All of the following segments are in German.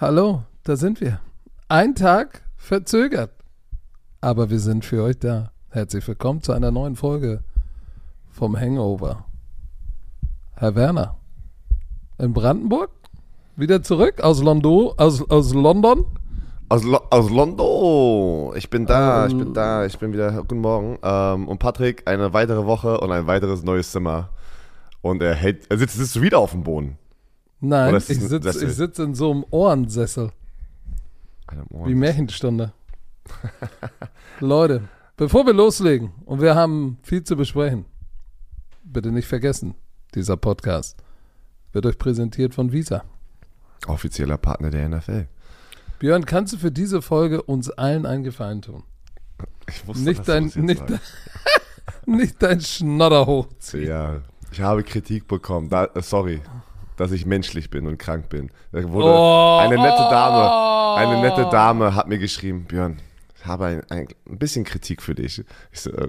Hallo, da sind wir. Ein Tag verzögert. Aber wir sind für euch da. Herzlich willkommen zu einer neuen Folge vom Hangover. Herr Werner, in Brandenburg? Wieder zurück aus, Londo, aus, aus London? Aus, Lo aus London. Ich bin da, Ähm. ich bin da, ich bin wieder. Guten Morgen. Ähm, und Patrick, eine weitere Woche und ein weiteres neues Zimmer. Und er hält, er sitzt, sitzt wieder auf dem Boden. Nein, ich sitze sitz in so einem Ohrensessel. Alter, Wie. Märchenstunde. Leute, bevor wir loslegen, und wir haben viel zu besprechen, bitte nicht vergessen, dieser Podcast wird euch präsentiert von Visa. Offizieller Partner der NFL. Björn, kannst du für diese Folge uns allen einen Gefallen tun? Ich wusste, Nicht dass du dein, jetzt nicht, nicht dein Schnodder hochziehen. Ja, ich habe Kritik bekommen. Da, sorry, dass ich menschlich bin und krank bin. Da wurde Oh, eine nette Dame, oh. eine nette Dame hat mir geschrieben, Björn, habe ein, ein, ein bisschen Kritik für dich. Ich so, äh,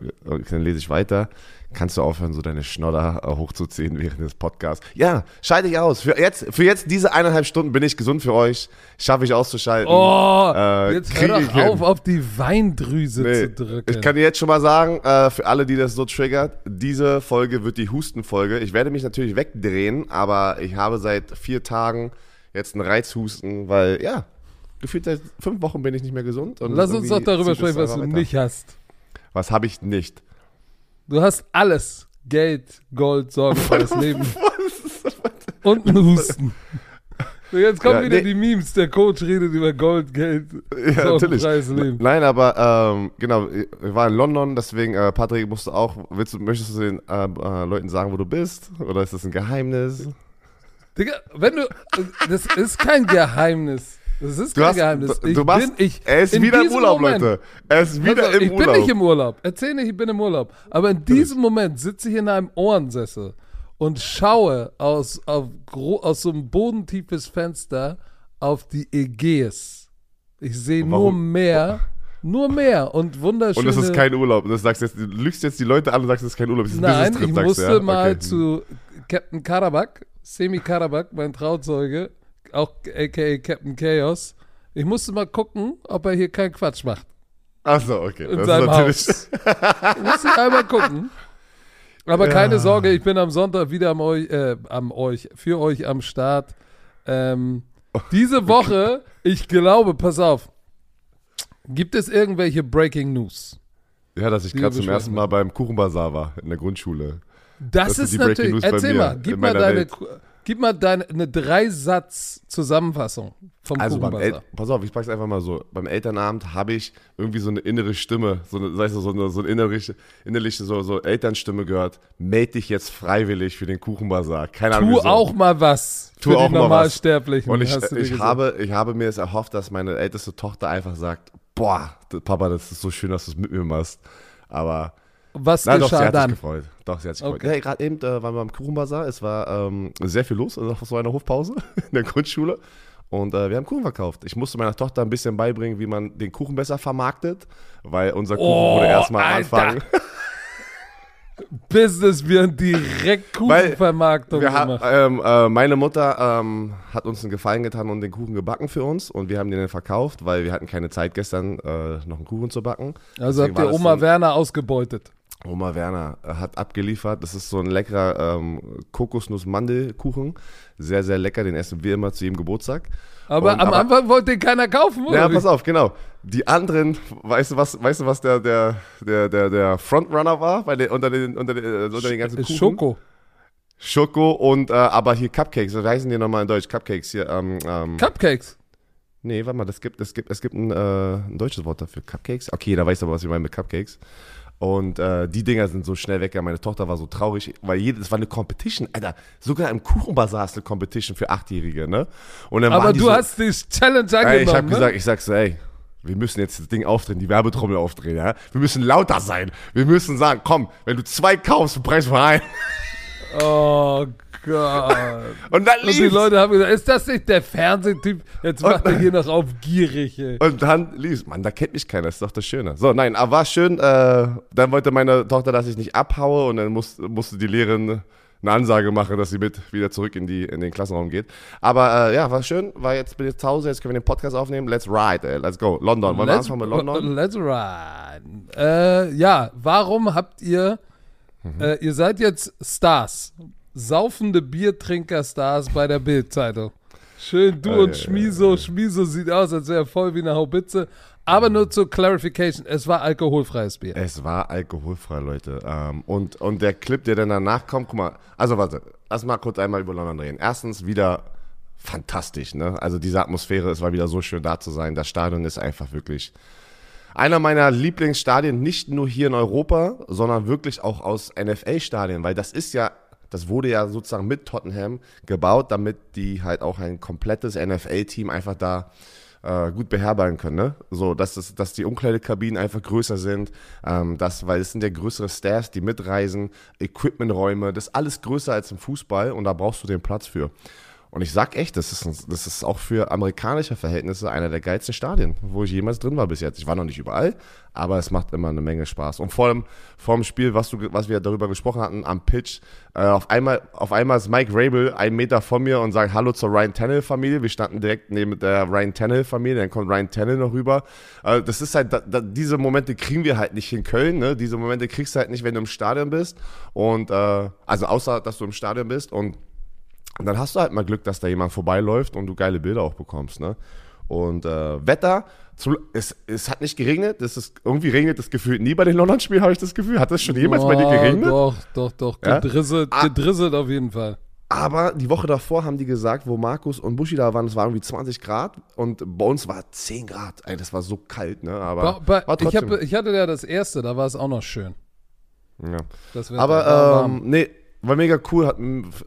dann lese ich weiter. Kannst du aufhören, so deine Schnodder äh, hochzuziehen während des Podcasts? Ja, schalte ich aus. Für jetzt, für jetzt diese eineinhalb Stunden bin ich gesund für euch. Schaffe ich auszuschalten. Oh, Äh, jetzt hör ich doch auf, auf die Weindrüse Nee, zu drücken. Ich kann dir jetzt schon mal sagen, äh, für alle, die das so triggert, diese Folge wird die Hustenfolge. Ich werde mich natürlich wegdrehen, aber ich habe seit vier Tagen jetzt einen Reizhusten, weil, ja, gefühlt seit fünf Wochen bin ich nicht mehr gesund. Und Lass uns doch darüber sprechen, was du weiter. nicht hast. Was habe ich nicht? Du hast alles. Geld, Gold, sorgenfreies Leben. Und einen Husten. So, jetzt kommen Ja, wieder nee. die Memes. Der Coach redet über Gold, Geld, Ja, natürlich. Leben. Nein, aber ähm, genau, wir waren in London, deswegen, äh, Patrick, musst du auch, willst du, möchtest du den äh, äh, Leuten sagen, wo du bist? Oder ist das ein Geheimnis? Digga, wenn du. Das ist kein Geheimnis. Das ist Du kein hast, Geheimnis. du, du machst, bin, ich, er ist in wieder im Urlaub, Moment, Leute. Er ist wieder Also, im ich Urlaub. bin nicht im Urlaub. Erzähl nicht, ich bin im Urlaub. Aber in diesem Moment sitze ich in einem Ohrensessel und schaue aus, auf, aus so einem bodentiefes Fenster auf die Ägäis. Ich sehe nur? Meer, nur Meer und Und wunderschöne... das ist kein Urlaub. Das sagst jetzt, du lügst jetzt die Leute an und sagst, das ist kein Urlaub. Das ist ein Nein, Business-Trip, ich musste ja? mal Okay. zu Captain Karabak, Semi Karabak, mein Trauzeuge, auch aka Captain Chaos. Ich musste mal gucken, ob er hier keinen Quatsch macht. Achso, okay. in das seinem ist natürlich. Haus. Muss ich einmal gucken. Aber Ja. keine Sorge, ich bin am Sonntag wieder am euch, äh, am euch, für euch am Start. Ähm, diese Woche, ich glaube, pass auf, gibt es irgendwelche Breaking News? Ja, dass ich gerade zum ersten Mal beim Kuchenbazar war in der Grundschule. Das, Das ist natürlich. Erzähl mal, gib mal deine, Welt. Gib mal deine eine Dreisatz-Zusammenfassung vom Also beim El pass auf, ich pack's einfach mal so. Beim Elternabend habe ich irgendwie so eine innere Stimme, so eine, weißt du, so eine, so eine innerliche, innerliche so, so Elternstimme gehört. Meld dich jetzt freiwillig für den Kuchenbazar. Keine Ahnung. Tu wieso. auch mal was Tu für auch die mal was. Normalsterblichen. Und ich, ich, habe, ich habe mir es erhofft, dass meine älteste Tochter einfach sagt, boah, Papa, das ist so schön, dass du es mit mir machst. Aber Was Na doch, sie geschah hat dann? sich gefreut. Doch, sie hat sich Okay. gefreut. Hey, gerade eben äh, waren wir beim Kuchenbazar. Es war ähm, sehr viel los, also auf so einer Hofpause in der Grundschule. Und äh, wir haben Kuchen verkauft. Ich musste meiner Tochter ein bisschen beibringen, wie man den Kuchen besser vermarktet, weil unser Kuchen Oh, wurde erstmal am Alter. Anfang. Business wir haben direkt Kuchenvermarktung Wir gemacht. ähm, äh, meine Mutter ähm, hat uns einen Gefallen getan und den Kuchen gebacken für uns. Und wir haben den dann verkauft, weil wir hatten keine Zeit gestern, äh, noch einen Kuchen zu backen. Also Deswegen habt ihr Oma Werner ausgebeutet. Oma Werner äh, hat abgeliefert. Das ist so ein leckerer ähm, Kokosnuss-Mandelkuchen. Sehr, sehr lecker. Den essen wir immer zu jedem Geburtstag. Aber Und- am aber- Anfang wollte den keiner kaufen, oder? Ja, wie? pass auf, genau. Die anderen, weißt du was, weißt du, was der, der, der, der, der Frontrunner war bei den, unter, den, unter, den, äh, unter den ganzen Äh, Kuchen? Schoko. Schoko und äh, aber hier Cupcakes. Was heißen die nochmal in Deutsch? Cupcakes hier. Ähm, ähm, Cupcakes. nee, warte mal, das gibt, es gibt, es gibt ein, äh, ein deutsches Wort dafür. Cupcakes. Okay, da weißt du aber, was ich meine mit Cupcakes. Und äh, die Dinger sind so schnell weg. Ja, meine Tochter war so traurig, weil jede, das war eine Competition. Alter, sogar im Kuchenbazar ist eine Competition für Achtjährige, ne? Und dann Aber du so, hast die Challenge angenommen, Ey, ich habe ne? gesagt, ich sag so, ey, wir müssen jetzt das Ding aufdrehen, die Werbetrommel aufdrehen, ja? Wir müssen lauter sein. Wir müssen sagen, komm, wenn du zwei kaufst, Preis für einen. Oh Gott. Und dann Und die lief's. Leute haben gesagt, ist das nicht der Fernsehtyp? Jetzt macht er hier noch auf gierig, ey. Und dann lief's. Mann, da kennt mich keiner, das ist doch das Schöne. So, nein, aber war schön. Äh, dann wollte meine Tochter, dass ich nicht abhaue und dann muss, musste die Lehrerin eine Ansage mache, dass sie mit wieder zurück in, die, in den Klassenraum geht. Aber äh, ja, war schön, weil jetzt bin ich zu Hause, jetzt können wir den Podcast aufnehmen. Let's ride, ey. let's go. London, wollen let's, wir anfangen mit London? Let's ride. Äh, ja, warum habt ihr, Mhm. äh, ihr seid jetzt Stars, saufende Biertrinker-Stars bei der Bild-Zeitung. Schön, du Ah, und ja, Schmiso. Schmiso sieht aus, als wäre er voll wie eine Haubitze. Aber nur zur Clarification, es war alkoholfreies Bier. Es war alkoholfrei, Leute. Ähm, und, und der Clip, der dann danach kommt, guck mal, also warte, lass mal kurz einmal über London reden. Erstens wieder fantastisch, ne? Also diese Atmosphäre, es war wieder so schön da zu sein. Das Stadion ist einfach wirklich einer meiner Lieblingsstadien, nicht nur hier in Europa, sondern wirklich auch aus NFL-Stadien, weil das ist ja, das wurde ja sozusagen mit Tottenham gebaut, damit die halt auch ein komplettes NFL-Team einfach da äh, gut beherbergen können, ne? So, dass, es, dass die Umkleidekabinen einfach größer sind, ähm, das, weil es sind ja größere Staffs, die mitreisen, Equipmenträume, das ist alles größer als im Fußball und da brauchst du den Platz für. Und ich sag echt, das ist, das ist auch für amerikanische Verhältnisse einer der geilsten Stadien, wo ich jemals drin war bis jetzt. Ich war noch nicht überall, aber es macht immer eine Menge Spaß. Und vor allem vor dem Spiel, was, du, was wir darüber gesprochen hatten, am Pitch, äh, auf, einmal, auf einmal ist Mike Rabel einen Meter von mir und sagt Hallo zur Ryan Tannehill-Familie. Wir standen direkt neben der Ryan Tannehill-Familie, dann kommt Ryan Tannehill noch rüber. Äh, das ist halt, da, da, diese Momente kriegen wir halt nicht in Köln. Ne? Diese Momente kriegst du halt nicht, wenn du im Stadion bist. Und äh, also außer, dass du im Stadion bist und und dann hast du halt mal Glück, dass da jemand vorbeiläuft und du geile Bilder auch bekommst. Ne? Und äh, Wetter, zu, es, es hat nicht geregnet. Das ist, irgendwie regnet das gefühlt nie bei den London-Spielen, habe ich das Gefühl. Hat das schon jemals bei dir Oh, geregnet? Doch, doch, doch. Ja? Gedrisselt, Ah. gedrisselt auf jeden Fall. Aber die Woche davor haben die gesagt, wo Markus und Buschi da waren, es war irgendwie 20 Grad und bei uns war 10 Grad. Ey, das war so kalt, ne? Aber Ba- ba- ich, hab, ich hatte ja das erste, da war es auch noch schön. ja. Aber ähm, nee, war mega cool, hat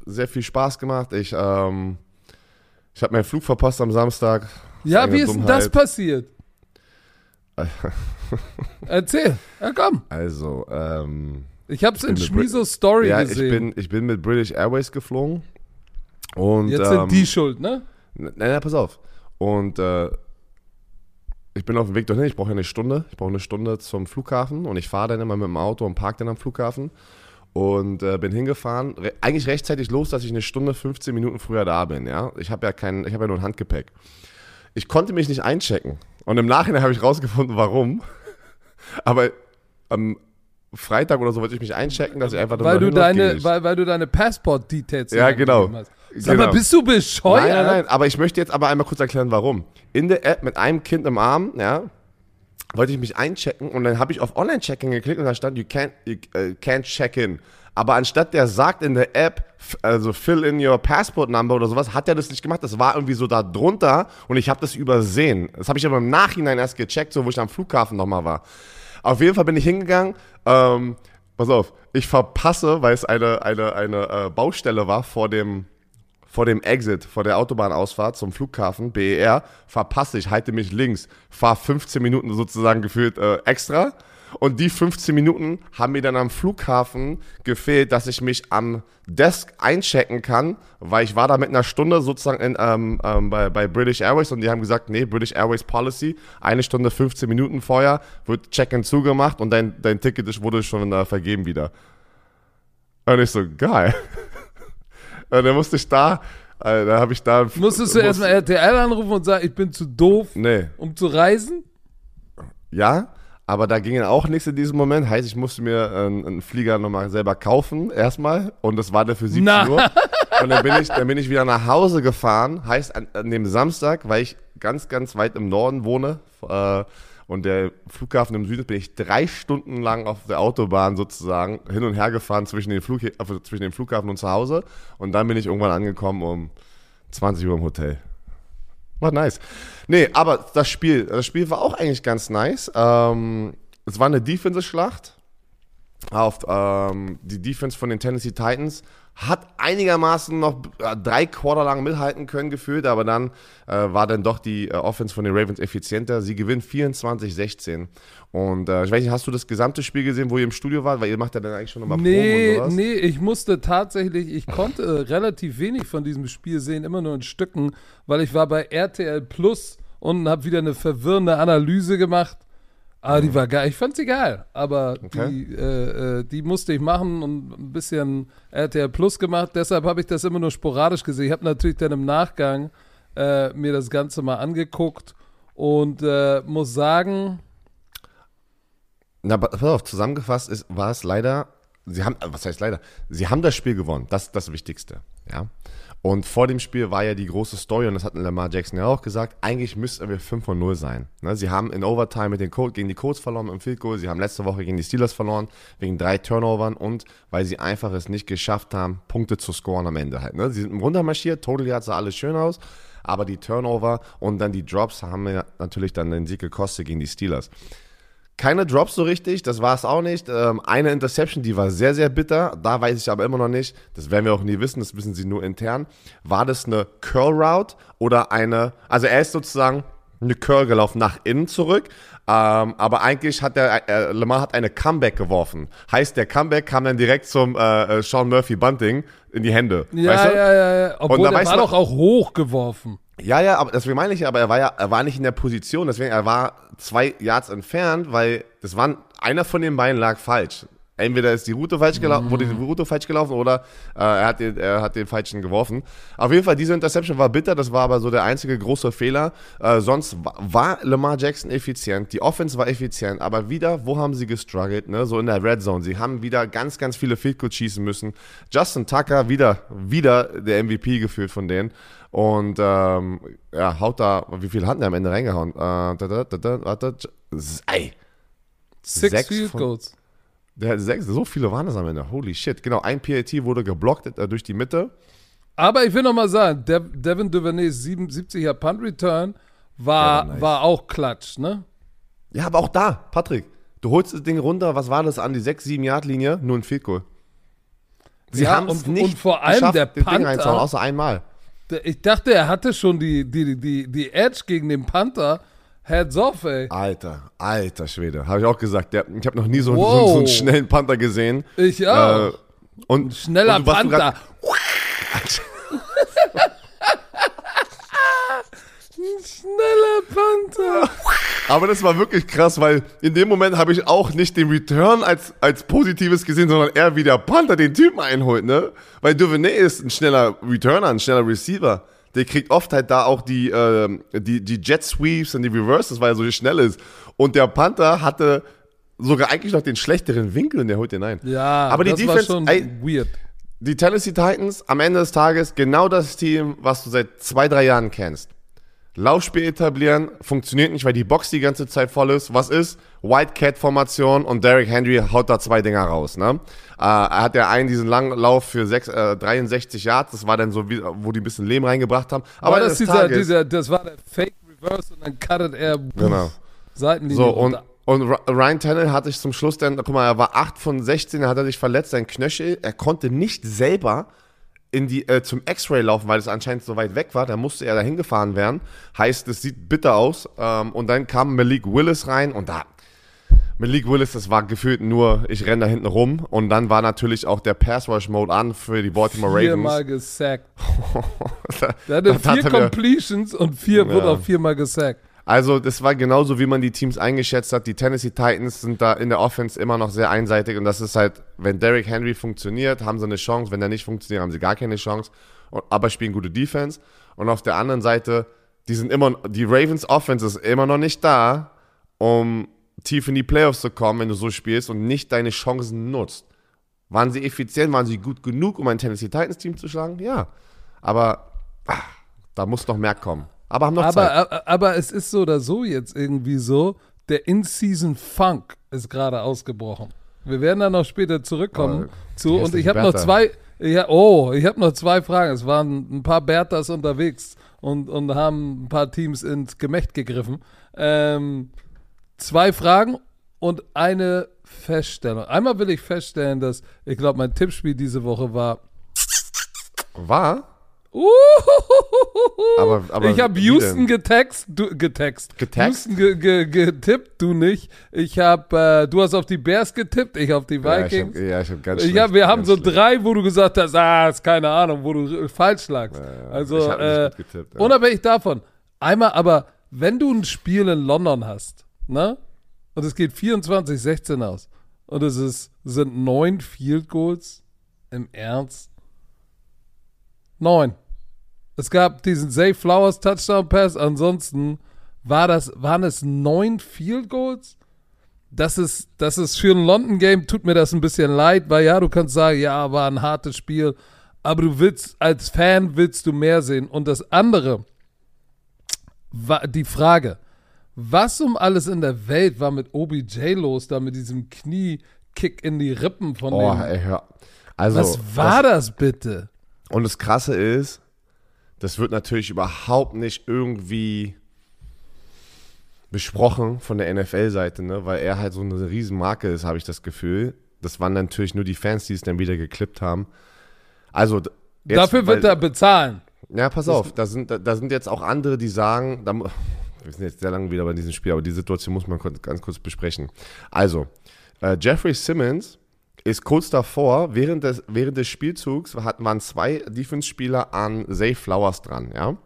sehr viel Spaß gemacht. Ich, ähm, ich habe meinen Flug verpasst am Samstag. ja, wie ist denn das Dummheit. passiert? Erzähl. Ja, komm. Also, ähm, Ich hab's in bin mit Schmisos Story ja, ich gesehen. bin, ich bin mit British Airways geflogen. Und, Jetzt ähm, sind die schuld, ne? Nein, nein, pass auf. Und äh, ich bin auf dem Weg dorthin. Ich brauche ja eine Stunde. Ich brauche eine Stunde zum Flughafen und ich fahre dann immer mit dem Auto und parke dann am Flughafen und äh, bin hingefahren. Re eigentlich rechtzeitig los, dass ich eine Stunde 15 Minuten früher da bin. Ja, ich habe ja kein, ich habe ja nur ein Handgepäck. Ich konnte mich nicht einchecken und im Nachhinein habe ich rausgefunden, warum. Aber am Freitag oder so wollte ich mich einchecken, dass ich einfach Weil du, deine, weil, weil du deine Passport-Details Ja, genau. hast. Sag mal, Genau. bist du bescheuert? Nein, nein, nein, aber ich möchte jetzt aber einmal kurz erklären, warum. In der App mit einem Kind im Arm, ja, wollte ich mich einchecken und dann habe ich auf Online-Checking geklickt und da stand, you can't, you, uh, can't check in. Aber anstatt der sagt in der App, also fill in your passport number oder sowas, hat er das nicht gemacht. Das war irgendwie so da drunter und ich habe das übersehen. Das habe ich aber im Nachhinein erst gecheckt, so wo ich am Flughafen nochmal war. Auf jeden Fall bin ich hingegangen. Ähm, pass auf, ich verpasse, weil es eine, eine, eine äh, Baustelle war vor dem, vor dem Exit, vor der Autobahnausfahrt zum Flughafen, BER, verpasse ich, halte mich links, fahre 15 Minuten sozusagen gefühlt äh, extra. Und die 15 Minuten haben mir dann am Flughafen gefehlt, dass ich mich am Desk einchecken kann, weil ich war da mit einer Stunde sozusagen in, ähm, ähm, bei, bei British Airways und die haben gesagt, nee, British Airways Policy, eine Stunde 15 Minuten vorher wird Check-in zugemacht und dein, dein Ticket wurde schon äh, vergeben wieder. Und ich so, geil. Und dann musste ich da, äh, da habe ich da... Musstest du muss- erstmal RTL anrufen und sagen, ich bin zu doof, Nee, um zu reisen? ja, aber da ging auch nichts in diesem Moment. Heißt, ich musste mir einen, einen Flieger nochmal selber kaufen, erstmal. Und das war der für 17 Na. Uhr. Und dann bin, ich, dann bin ich wieder nach Hause gefahren. Heißt, an, an dem Samstag, weil ich ganz, ganz weit im Norden wohne äh, und der Flughafen im Süden, bin ich drei Stunden lang auf der Autobahn sozusagen hin und her gefahren zwischen, den Flug, also zwischen dem Flughafen und zu Hause. Und dann bin ich irgendwann angekommen um 20 Uhr im Hotel. War nice. Nee, aber das Spiel, das Spiel war auch eigentlich ganz nice. Ähm, es war eine Defensive-Schlacht. Auf, ähm, die Defense von den Tennessee Titans hat einigermaßen noch äh, drei Quarter lang mithalten können gefühlt, aber dann äh, war dann doch die äh, Offense von den Ravens effizienter. Sie gewinnt 24-16. Und äh, ich weiß nicht, hast du das gesamte Spiel gesehen, wo ihr im Studio wart? Weil ihr macht ja dann eigentlich schon nochmal Nee, Proben und sowas. nee, ich musste tatsächlich, ich konnte äh, relativ wenig von diesem Spiel sehen, immer nur in Stücken, weil ich war bei RTL Plus und habe wieder eine verwirrende Analyse gemacht. Aber die war geil. Ich fand sie geil. Aber Okay. die, äh, äh, die musste ich machen und ein bisschen RTL Plus gemacht. Deshalb habe ich das immer nur sporadisch gesehen. Ich habe natürlich dann im Nachgang äh, mir das Ganze mal angeguckt und äh, muss sagen, Na, pass auf, zusammengefasst ist, war es leider, sie haben, was heißt leider? Sie haben das Spiel gewonnen. Das ist das Wichtigste. Ja. Und vor dem Spiel war ja die große Story, und das hat Lamar Jackson ja auch gesagt, eigentlich müssten wir 5 von 0 sein. Ne, sie haben in Overtime mit den Colts, gegen die Colts verloren im Field Goal, sie haben letzte Woche gegen die Steelers verloren, wegen drei Turnovern und weil sie einfach es nicht geschafft haben, Punkte zu scoren am Ende halt. Ne? Sie sind runtermarschiert, Total Yards sah alles schön aus, aber die Turnover und dann die Drops haben mir natürlich dann den Sieg gekostet gegen die Steelers. Keine Drops so richtig, das war es auch nicht. Ähm, eine Interception, die war sehr, sehr bitter. Da weiß ich aber immer noch nicht, das werden wir auch nie wissen, das wissen sie nur intern. War das eine Curl Route oder eine, also er ist sozusagen eine Curl gelaufen nach innen zurück, ähm, aber eigentlich hat der, äh, Lamar hat eine Comeback geworfen. Heißt, der Comeback kam dann direkt zum äh, äh, Sean Murphy Bunting in die Hände. ja, weißt du? ja, ja, ja. Obwohl, da der war doch auch hochgeworfen. Ja, ja, aber deswegen meine ich ja, aber er war ja, er war nicht in der Position, deswegen er war zwei Yards entfernt, weil das waren, einer von den beiden lag falsch. Entweder ist die Route falsch gelaufen, wurde die Route falsch gelaufen oder äh, er, hat den, er hat den falschen geworfen. Auf jeden Fall, diese Interception war bitter, das war aber so der einzige große Fehler. Äh, sonst wa- war Lamar Jackson effizient, die Offense war effizient, aber wieder, wo haben sie gestruggelt? Ne? So in der Red Zone. Sie haben wieder ganz, ganz viele Field Goals schießen müssen. Justin Tucker, wieder, wieder der MVP gefühlt von denen. Und ähm, ja, haut da, wie viel hat der am Ende reingehauen? Äh, da, da, da, warte, ey, Six Sechs Field Goals. Der sechs, so viele waren es am Ende. Holy shit. Genau, ein PAT wurde geblockt äh, durch die Mitte. Aber ich will noch mal sagen, Dev Devin Duvernay's 77er Punt Return war, Ja, nice. war auch Klatsch, ne? Ja, aber auch da, Patrick, du holst das Ding runter, was war das an die 6-7-Yard-Linie? Nur ein Field Goal. Sie Ja, haben es nicht und vor allem geschafft, der Ding Panther- reinzuhauen, außer einmal. Der- Ich dachte, er hatte schon die, die, die, die Edge gegen den Panther. Heads off, ey. Alter, alter Schwede. Habe ich auch gesagt. Der, ich habe noch nie so, so, Wow. so einen schnellen Panther gesehen. Ich auch. Äh, und, Schneller und Panther. Schneller Panther. Aber das war wirklich krass, weil in dem Moment habe ich auch nicht den Return als, als Positives gesehen, sondern eher wie der Panther den Typen einholt, ne? Weil Duvernay ist ein schneller Returner, ein schneller Receiver. Der kriegt oft halt da auch die, ähm, die, die Jet Sweeps und die Reverses, weil er so schnell ist. Und der Panther hatte sogar eigentlich noch den schlechteren Winkel und der holt den ein. Ja, aber die das Defense, war schon ey, weird. die Tennessee Titans am Ende des Tages genau das Team, was du seit zwei, drei Jahren kennst. Laufspiel etablieren, funktioniert nicht, weil die Box die ganze Zeit voll ist. Was ist? White Cat Formation und Derrick Henry haut da zwei Dinger raus. Ne? Äh, er hat ja einen diesen langen Lauf für sechs, äh, 63 Yards, das war dann so, wie, wo die ein bisschen Leben reingebracht haben. Aber Aber das, dieser, Tages, dieser, das war der Fake Reverse und dann cuttet er Genau. Seitenlinie So, und, runter. und Ry- Ryan Tannehill hatte sich zum Schluss dann, guck mal, er war 8 von 16, er hat er sich verletzt, sein Knöchel, er konnte nicht selber in die, äh, zum X-Ray laufen, weil es anscheinend so weit weg war, da musste er dahin gefahren werden. Heißt, es sieht bitter aus. Ähm, und dann kam Malik Willis rein und da, Malik Willis, das war gefühlt nur, ich renne da hinten rum. Und dann war natürlich auch der Pass-Rush-Mode an für die Baltimore Ravens. Viermal gesackt. Da- Der hatte da vier er Completions und vier Ja. wurde auch viermal gesackt. Also, das war genauso, wie man die Teams eingeschätzt hat. Die Tennessee Titans sind da in der Offense immer noch sehr einseitig und das ist halt, wenn Derrick Henry funktioniert, haben sie eine Chance. Wenn er nicht funktioniert, haben sie gar keine Chance. Aber spielen gute Defense. Und auf der anderen Seite, die sind immer, die Ravens Offense ist immer noch nicht da, um tief in die Playoffs zu kommen, wenn du so spielst und nicht deine Chancen nutzt. Waren sie effizient? Waren sie gut genug, um ein Tennessee Titans Team zu schlagen? Ja. Aber ah, da muss noch mehr kommen. Aber haben noch Zeit. Aber, aber, aber es ist so oder so jetzt irgendwie so, der In-Season Funk ist gerade ausgebrochen. Wir werden da noch später zurückkommen Oh, zu. Und ich habe noch zwei, ja, oh, ich habe noch zwei Fragen. Es waren ein paar Berthas unterwegs und, und haben ein paar Teams ins Gemächt gegriffen. Ähm, zwei Fragen und eine Feststellung. Einmal will ich feststellen, dass, ich glaube, mein Tippspiel diese Woche war War? Uhuhuhuhu. Aber- aber ich habe Houston getext, du, getext. Getext? Houston ge, ge, getippt, du nicht. Ich habe, äh, du hast auf die Bears getippt, ich auf die Ja, ich Vikings. hab, ja, ich hab ganz Ich hab, wir haben so schlecht. drei, wo du gesagt hast, ah, ist keine Ahnung, wo du äh, falsch lagst. ja. Also, Ich hab nicht äh, gut getippt, ja. unabhängig davon, einmal aber, wenn du ein Spiel in London hast, ne? und es geht 24-16 aus und es ist, sind neun Field Goals im Ernst. Neun. Es gab diesen Zay Flowers Touchdown Pass, ansonsten war das, waren es neun Field Goals? Das ist, das ist für ein London Game, tut mir das ein bisschen leid, weil ja, du kannst sagen, ja, war ein hartes Spiel, aber du willst, als Fan willst du mehr sehen. Und das andere, war die Frage, was um alles in der Welt war mit OBJ los, da mit diesem Kniekick in die Rippen von Oh, dem. ey, hör. Also, Was war das bitte? Und das Krasse ist, das wird natürlich überhaupt nicht irgendwie besprochen von der NFL-Seite, ne? weil er halt so eine Riesenmarke ist, habe ich das Gefühl. Das waren natürlich nur die Fans, die es dann wieder geklippt haben. Also jetzt, Dafür wird weil- er bezahlen. Ja, pass auf, da sind, da, da sind jetzt auch andere, die sagen, da, wir sind jetzt sehr lange wieder bei diesem Spiel, aber die Situation muss man ganz kurz besprechen. Also, äh, Jeffrey Simmons ist kurz davor, während des, während des Spielzugs hatten, waren zwei Defense-Spieler an Zay Flowers dran, ja.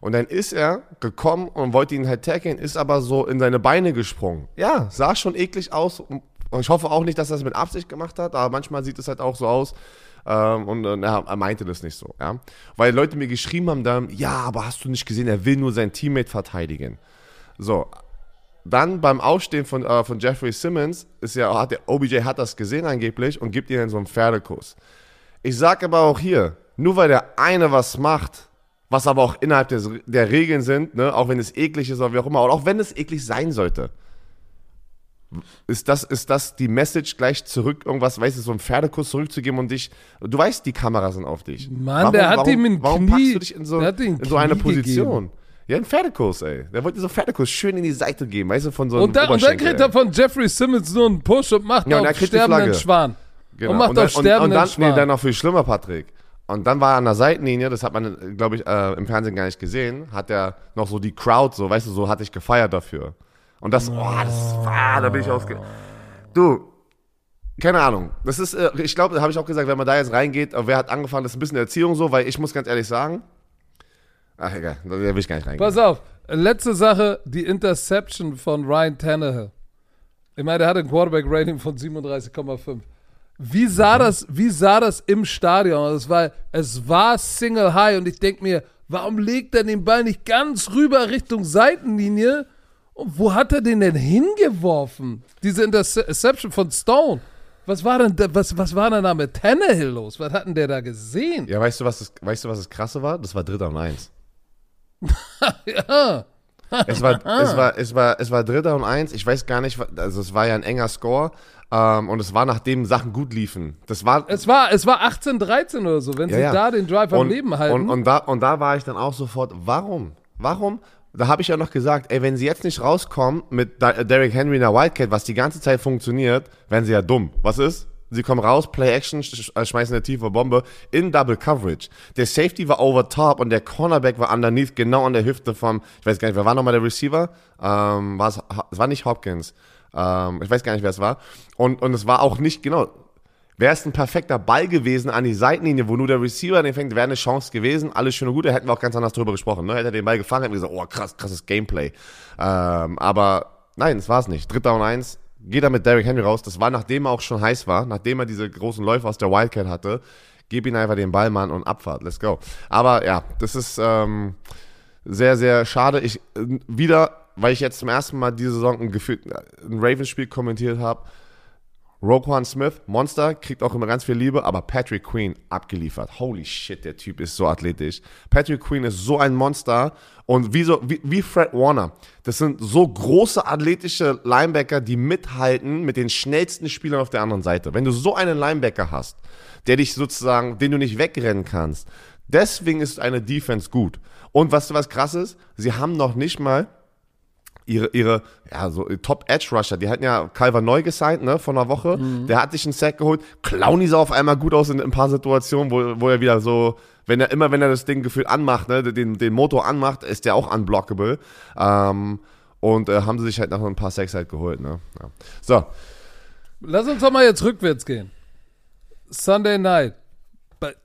Und dann ist er gekommen und wollte ihn halt tackeln, ist aber so in seine Beine gesprungen. Ja, sah schon eklig aus. Und ich hoffe auch nicht, dass er das mit Absicht gemacht hat, aber manchmal sieht es halt auch so aus. Ähm, und äh, er, er meinte das nicht so, ja. Weil Leute mir geschrieben haben dann, ja, aber hast du nicht gesehen, er will nur sein Teammate verteidigen. So, dann beim Aufstehen von, äh, von Jeffrey Simmons ist ja, hat der OBJ hat das gesehen angeblich und gibt ihm dann so einen Pferdekuss. Ich sag aber auch hier, nur weil der eine was macht, was aber auch innerhalb des, der Regeln sind, ne, auch wenn es eklig ist oder wie auch immer, oder auch wenn es eklig sein sollte, ist das, ist das die Message gleich zurück, irgendwas, weißt du, so einen Pferdekuss zurückzugeben und dich, du weißt, die Kameras sind auf dich. Mann, der hat ihm ein Warum Knie- packst du dich in so, in so eine Position? Ja, ein Pferdekuss, ey. Der wollte so Pferdekuss schön in die Seite geben, weißt du, von so einem Und, da, und dann kriegt ey. er von Jeffrey Simmons nur einen Push und macht Ja, und auf sterbenden. Schwan. Genau. Und macht dann, auf sterbenden und, und dann, Schwan. nee, dann noch viel schlimmer, Patrick. Und dann war er an der Seitenlinie, das hat man, glaube ich, äh, im Fernsehen gar nicht gesehen, hat er noch so die Crowd, so, weißt du, so hatte ich gefeiert dafür. Und das, oh, das war, da bin ich ausge... Du, keine Ahnung. Das ist, äh, ich glaube, da habe ich auch gesagt, wenn man da jetzt reingeht, äh, wer hat angefangen, das ist ein bisschen Erziehung so, weil ich muss ganz ehrlich sagen, ach egal, da will ich gar nicht reingehen. Pass auf, letzte Sache, die Interception von Ryan Tannehill. Ich meine, der hatte ein Quarterback-Rating von 37,5. Wie sah, das, wie sah das im Stadion? Es war, es war Single High und ich denke mir, warum legt er den Ball nicht ganz rüber Richtung Seitenlinie? Und wo hat er den denn hingeworfen? Diese Interception von Stone. Was war denn da, was, was war denn da mit Tannehill los? Was hat denn der da gesehen? Ja, weißt du, was das, weißt du, was das Krasse war? Das war Dritter und Eins. Ja. Es war, es war, es war, es war Dritter und Eins. Ich weiß gar nicht, also es war ja ein enger Score. Ähm, und es war, nachdem Sachen gut liefen. Das war, Es war, es war 18, 13 oder so, wenn Ja, sie ja. da den Drive am und, Leben halten. Und, und, da, und da war ich dann auch sofort, warum? Warum? Da habe ich ja noch gesagt, ey, wenn sie jetzt nicht rauskommen mit Derrick Henry in der Wildcat, was die ganze Zeit funktioniert, werden sie ja dumm. Was ist? Sie kommen raus, Play Action, äh, schmeißen eine tiefe Bombe in Double Coverage. Der Safety war over top und der Cornerback war underneath, genau an der Hüfte vom, ich weiß gar nicht, wer war nochmal der Receiver? Ähm, war es, es war nicht Hopkins. Ähm, ich weiß gar nicht, wer es war. Und, und es war auch nicht, genau, Wäre es ein perfekter Ball gewesen an die Seitenlinie, wo nur der Receiver den fängt, wäre eine Chance gewesen. Alles schön und gut, da hätten wir auch ganz anders drüber gesprochen. Ne? Hätte er den Ball gefangen, hätten wir gesagt, oh krass, krasses Gameplay. Ähm, aber nein, das war es nicht. Dritter und eins, geht er mit Derrick Henry raus. Das war, nachdem er auch schon heiß war, nachdem er diese großen Läufe aus der Wildcat hatte. Gib ihm einfach den Ball, Mann, und Abfahrt. Let's go. Aber ja, das ist ähm, sehr, sehr schade. Ich äh, wieder, weil ich jetzt zum ersten Mal diese Saison ein, Gefühl, ein Ravens-Spiel kommentiert habe, Roquan Smith, Monster, kriegt auch immer ganz viel Liebe, aber Patrick Queen abgeliefert. Holy shit, der Typ ist so athletisch. Patrick Queen ist so ein Monster und wie, so, wie, wie Fred Warner. Das sind so große athletische Linebacker, die mithalten mit den schnellsten Spielern auf der anderen Seite. Wenn du so einen Linebacker hast, der dich sozusagen, den du nicht wegrennen kannst, deswegen ist eine Defense gut. Und was, was krass ist, sie haben noch nicht mal ihre, ihre ja, so Top Edge Rusher, die hatten ja Calvin neu gesigned, ne, vor einer Woche. Der hat sich einen Sack geholt. Clowny sah auf einmal gut aus in, in ein paar Situationen, wo, wo er wieder so, wenn er immer, wenn er das Ding gefühlt anmacht, ne, den, den Motor anmacht, ist der auch unblockable. Ähm, und äh, haben sie sich halt nach ein paar Sacks halt geholt, ne. Ja. So, Lass uns doch mal jetzt rückwärts gehen. Sunday Night.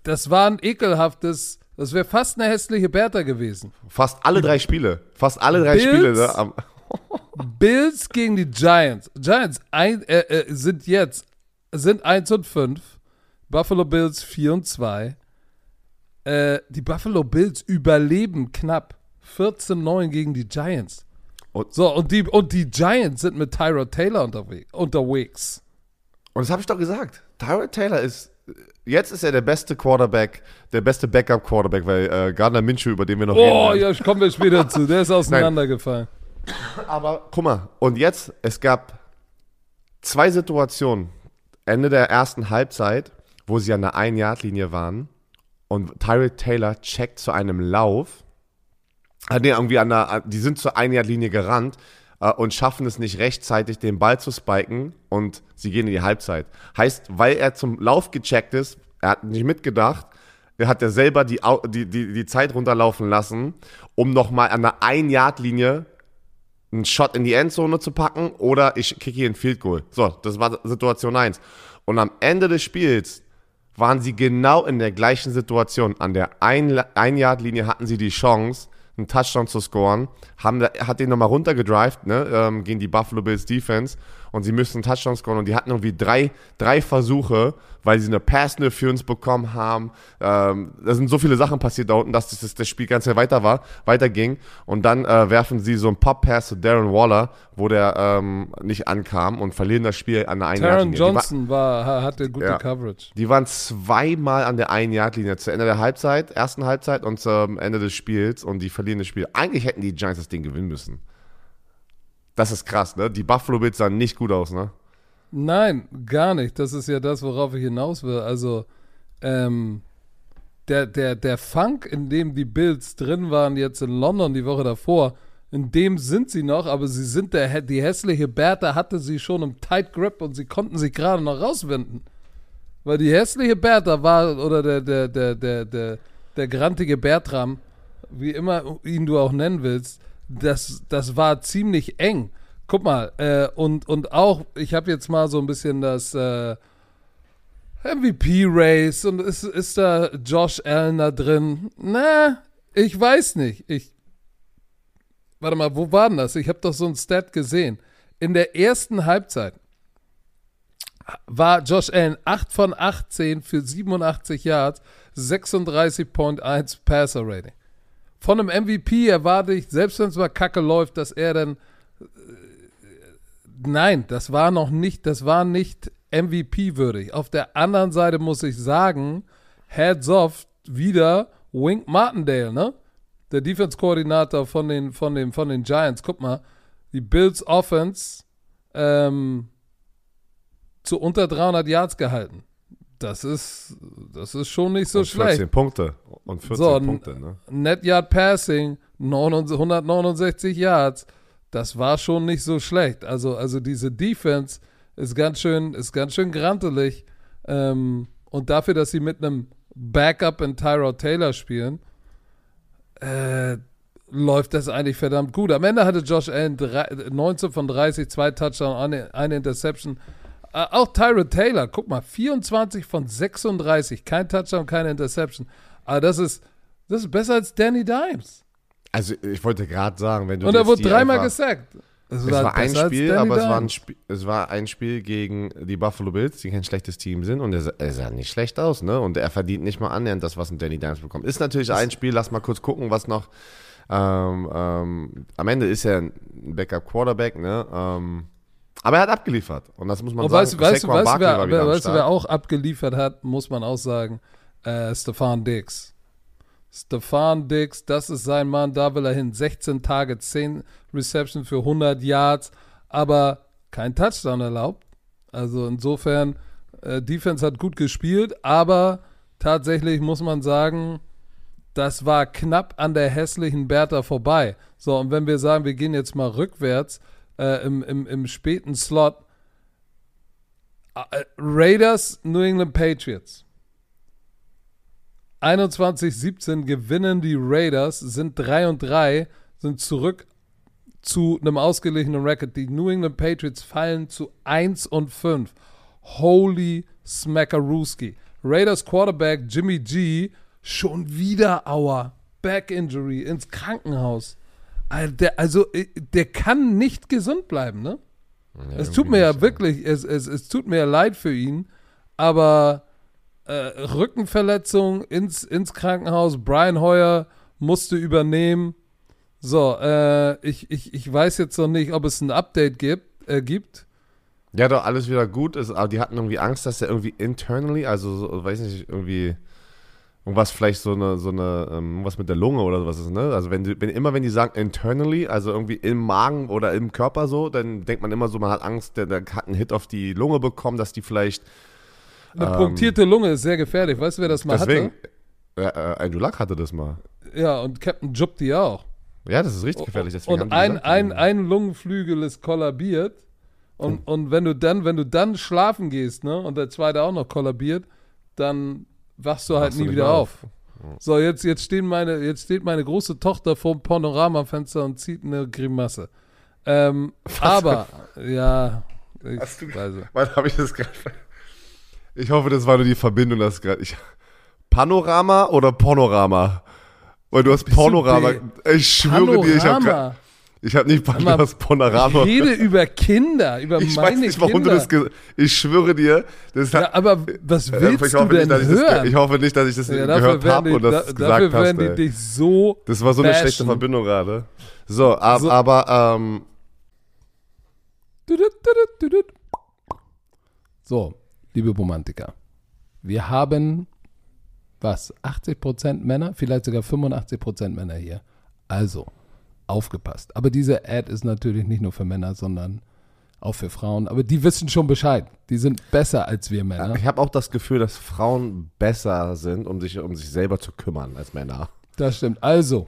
Das war ein ekelhaftes, das wäre fast eine hässliche Bertha gewesen. fast alle drei Spiele. Fast alle drei Bills? Spiele, ne. Bills gegen die Giants. Giants ein, äh, äh, sind jetzt sind 1 und 5. Buffalo Bills 4 und 2. Äh, die Buffalo Bills überleben knapp 14-9 gegen die Giants. Und- so, und die, und die Giants sind mit Tyrod Taylor unterwegs. unterwegs. Und das habe ich doch gesagt. Tyrod Taylor ist, jetzt ist er der beste Quarterback, der beste Backup-Quarterback, weil äh, Gardner Minshew, über den wir noch Oh, reden. werden. ja, ich komme später zu. Der ist auseinandergefallen. Aber guck mal, und jetzt, es gab zwei Situationen. Ende der ersten Halbzeit, wo sie an der Ein-Yard-Linie waren und Tyrod Taylor checkt zu einem Lauf. Nee, irgendwie an der, die sind zur Ein-Yard-Linie gerannt äh, und schaffen es nicht rechtzeitig, den Ball zu spiken und sie gehen in die Halbzeit. Heißt, weil er zum Lauf gecheckt ist, er hat nicht mitgedacht, er hat ja selber die, die, die, die Zeit runterlaufen lassen, um nochmal an der Ein-Yard-Linie einen Shot in die Endzone zu packen oder ich kicke hier ein Field Goal. So, das war Situation 1. Und am Ende des Spiels waren sie genau in der gleichen Situation. An der Ein- Ein-Yard-Linie hatten sie die Chance, einen Touchdown zu scoren, haben, hat den nochmal runtergedrived, ne, ähm, gegen die Buffalo Bills Defense und sie müssen einen Touchdown scoren und die hatten irgendwie drei, drei Versuche, weil sie eine Pass-Interference bekommen haben. Ähm, da sind so viele Sachen passiert da unten, dass das, das Spiel ganz weiter war, weiterging und dann äh, werfen sie so einen Pop-Pass zu Darren Waller, wo der ähm, nicht ankam und verlieren das Spiel an der einen Taron Johnson war, ha- hatte gute Ja. Coverage. die waren zweimal an der Ein-Yard-Linie zu Ende der Halbzeit, ersten Halbzeit und zum Ende des Spiels und die verlieren das Spiel. Eigentlich hätten die Giants das Ding gewinnen müssen. Das ist krass, ne? Die Buffalo Bills sahen nicht gut aus, ne? Nein, gar nicht. Das ist ja das, worauf ich hinaus will. Also, ähm, der, der, der Funk, in dem die Bills drin waren, jetzt in London die Woche davor, in dem sind sie noch, aber sie sind der, die hässliche Bertha hatte sie schon im Tight Grip und sie konnten sich gerade noch rauswinden. Weil die hässliche Bertha war, oder der, der, der, der, der, der grantige Bertram, wie immer ihn du auch nennen willst, das, das war ziemlich eng. Guck mal, äh, und, und auch, ich habe jetzt mal so ein bisschen das äh, MVP-Race und ist, ist da Josh Allen da drin? Na, ich weiß nicht. Ich, warte mal, wo war denn das? Ich habe doch so ein Stat gesehen. In der ersten Halbzeit war Josh Allen 8 von 18 für 87 Yards, 36.1 Passer Rating. Von einem MVP erwarte ich, selbst wenn es mal kacke läuft, dass er dann. äh, Nein, das war noch nicht, das war nicht MVP-würdig. Auf der anderen Seite muss ich sagen, Heads off wieder Wink Martindale, ne? Der Defense-Koordinator von den, von, den, von den Giants. Guck mal, die Bills Offense ähm, zu unter 300 Yards gehalten. Das ist, das ist schon nicht so und schlecht. 14 Punkte. Und 14 So, Punkte, ne? Net Yard Passing, 99 169 Yards. Das war schon nicht so schlecht. Also, also diese Defense ist ganz schön, ist ganz schön grantelig. Ähm, und dafür, dass sie mit einem Backup in Tyrod Taylor spielen, äh, läuft das eigentlich verdammt gut. Am Ende hatte Josh Allen drei, 19 von 30, zwei Touchdowns, eine, eine Interception. Äh, auch Tyrod Taylor, guck mal, 24 von 36, kein Touchdown, keine Interception. Aber das ist, das ist besser als Danny Dimes. Also, ich wollte gerade sagen, wenn du Und er wurde dreimal gesackt. Es war ein besser als Spiel, aber es war ein. Spiel, es war ein Spiel gegen die Buffalo Bills, die kein schlechtes Team sind und er, sah- er sah nicht schlecht aus, ne? Und er verdient nicht mal annähernd das, was ein Danny Dimes bekommt. Ist natürlich ein Spiel, lass mal kurz gucken, was noch. Ähm, ähm, am Ende ist er ein Backup Quarterback, ne? Ähm, aber er hat abgeliefert und das muss man Und sagen. weißt, du- weißt, weißt, wer, wer, weißt du, wer auch abgeliefert hat, muss man auch sagen? Äh, Stefan Diggs. Stefan Diggs, das ist sein Mann, da will er hin. 16 Tage, 10 Receptions für 100 Yards, aber kein Touchdown erlaubt. Also insofern, äh, Defense hat gut gespielt, aber tatsächlich muss man sagen, das war knapp an der hässlichen Bertha vorbei. So, und wenn wir sagen, wir gehen jetzt mal rückwärts äh, im, im, im späten Slot, äh, Raiders, New England Patriots. 21-17 gewinnen die Raiders, sind 3 und 3, sind zurück zu einem ausgeglichenen Record. Die New England Patriots fallen zu 1 und 5. Holy Smackarooski. Raiders Quarterback Jimmy G schon wieder Aua. Back Injury ins Krankenhaus. Der, also, äh, der kann nicht gesund bleiben, ne? Ja, es tut mir ja wirklich, es, es, es tut mir ja leid für ihn, aber äh, Rückenverletzung ins, ins Krankenhaus, Brian Hoyer musste übernehmen. So, äh, ich, ich, ich weiß jetzt noch nicht, ob es ein Update gibt. Äh, gibt. Ja, doch, alles wieder gut ist, aber die hatten irgendwie Angst, dass der irgendwie internally, also, so, weiß nicht, irgendwie, irgendwas vielleicht so eine, so eine, ähm, was mit der Lunge oder sowas ist, ne? Also, wenn, die, wenn immer, wenn die sagen internally, also irgendwie im Magen oder im Körper so, dann denkt man immer so, man hat Angst, der, der hat einen Hit auf die Lunge bekommen, dass die vielleicht, Eine Ähm, punktierte Lunge ist sehr gefährlich. Weißt du, wer das mal deswegen, äh, äh, Andrew Luck hatte das mal. hatte? Ja, und Captain Jupp die auch. Ja, das ist richtig gefährlich, deswegen und ein, gesagt, ein, ein Lungenflügel ist kollabiert. Und, und wenn du dann, wenn du dann schlafen gehst, ne, und der zweite auch noch kollabiert, dann wachst du halt Wachst du nie nicht wieder mehr auf. So, jetzt, jetzt, stehen meine, jetzt steht meine große Tochter vor dem Panoramafenster und zieht eine Grimasse. Ähm, aber, ja, ich Hast du- weiß. Wann habe ich das gerade? Ich hoffe, das war nur die Verbindung, das gerade. Ich, Panorama oder Pornorama? Weil du hast Bist du Panorama. Ich schwöre dir, ich habe Panorama. Ich hab nicht mal, Pan- das Panorama. Ich rede über Kinder, über Ich meine weiß nicht, warum Kinder. du das Ich schwöre dir, das hat. ja, aber was äh, willst ich, du hoffe denn nicht, dass ich, das, hören? ich hoffe nicht, dass ich das ja, gehört habe und das da, gesagt dafür hast. die dich so Das war so eine schlechte. Verbindung gerade. So, ab, So. aber ähm. So, liebe Romantiker, wir haben was? 80% Männer, vielleicht sogar 85% Männer hier. Also, aufgepasst. Aber diese Ad ist natürlich nicht nur für Männer, sondern auch für Frauen. Aber die wissen schon Bescheid. Die sind besser als wir Männer. ich habe auch das Gefühl, dass Frauen besser sind, um sich um sich selber zu kümmern als Männer. Das stimmt. Also,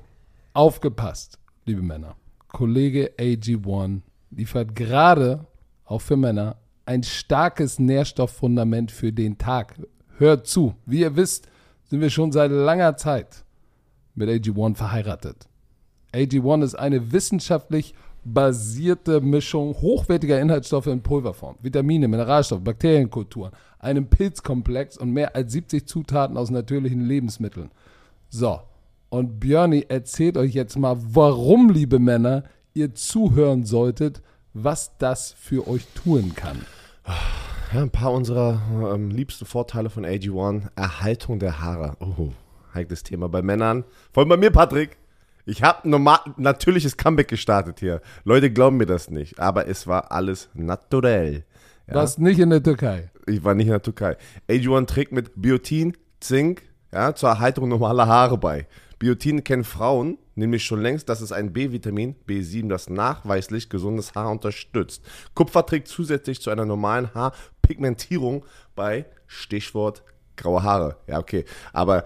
aufgepasst, liebe Männer. Kollege AG1 liefert gerade, auch für Männer, ein starkes Nährstofffundament für den Tag. Hört zu. Wie ihr wisst, sind wir schon seit langer Zeit mit AG1 verheiratet. AG1 ist eine wissenschaftlich basierte Mischung hochwertiger Inhaltsstoffe in Pulverform, Vitamine, Mineralstoffe, Bakterienkulturen, einem Pilzkomplex und mehr als 70 Zutaten aus natürlichen Lebensmitteln. So, und Björni erzählt euch jetzt mal, warum, liebe Männer, ihr zuhören solltet, was das für euch tun kann. Ja, ein paar unserer ähm, liebsten Vorteile von AG1. Erhaltung der Haare. Oh, heikles Thema bei Männern. Vor allem bei mir, Patrick. Ich habe ein natürliches Comeback gestartet hier. Leute glauben mir das nicht, aber es war alles naturell. Ja? Was nicht in der Türkei. Ich war nicht in der Türkei. AG1 trägt mit Biotin, Zink ja, zur Erhaltung normaler Haare bei. Biotin kennen Frauen nämlich schon längst, das ist ein B-Vitamin, B7, das nachweislich gesundes Haar unterstützt. Kupfer trägt zusätzlich zu einer normalen Haarpigmentierung bei Stichwort graue Haare. Ja, okay. Aber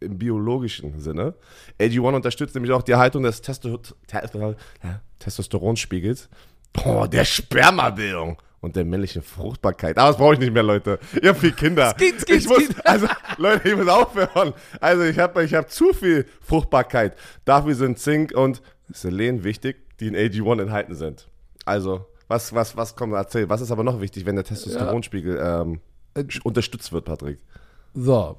im biologischen Sinne. AG1 unterstützt nämlich auch die Erhaltung des Testo Te ja, Testosteronspiegels, oh, der Spermabildung und der männlichen Fruchtbarkeit. Aber das brauche ich nicht mehr, Leute. Ihr habt viel Kinder. Skit, skit, ich muss, also, Leute, ich muss aufhören. Also, ich habe ich hab zu viel Fruchtbarkeit. Dafür sind Zink und Selen wichtig, die in AG1 enthalten sind. Also, was, was, was kommt, erzähl. Was ist aber noch wichtig, wenn der Testosteronspiegel ähm, Äh, unterstützt wird, Patrick? So,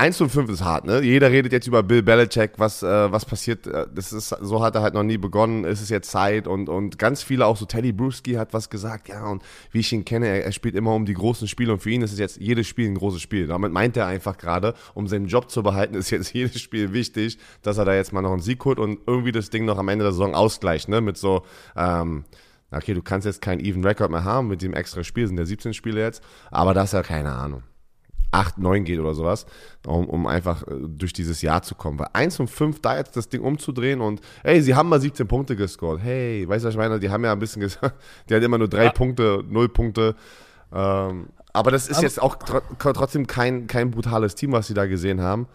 1 zu 5 ist hart, ne? Jeder redet jetzt über Bill Belichick, was, äh, was passiert. äh, Das ist, so hat er halt noch nie begonnen, ist es jetzt Zeit und, und ganz viele, auch so Teddy Bruschi hat was gesagt, ja, und wie ich ihn kenne, er, er spielt immer um die großen Spiele und für ihn ist es jetzt jedes Spiel ein großes Spiel. Damit meint er einfach gerade, um seinen Job zu behalten, ist jetzt jedes Spiel wichtig, dass er da jetzt mal noch einen Sieg holt und irgendwie das Ding noch am Ende der Saison ausgleicht, ne? Mit so, ähm, okay, du kannst jetzt keinen Even Record mehr haben mit dem extra Spiel, sind ja 17 Spiele jetzt, aber das ist ja keine Ahnung. 8, 9 geht oder sowas, um, um einfach äh, durch dieses Jahr zu kommen. Weil 1 und 5 da jetzt das Ding umzudrehen und hey, sie haben mal 17 Punkte gescored. Hey, weißt du, was ich meine? Die haben ja ein bisschen gesagt, die hat immer nur 3 Ja. Punkte, 0 Punkte. Ähm, aber das ist Aber- jetzt auch tr trotzdem kein, kein brutales Team, was sie da gesehen haben.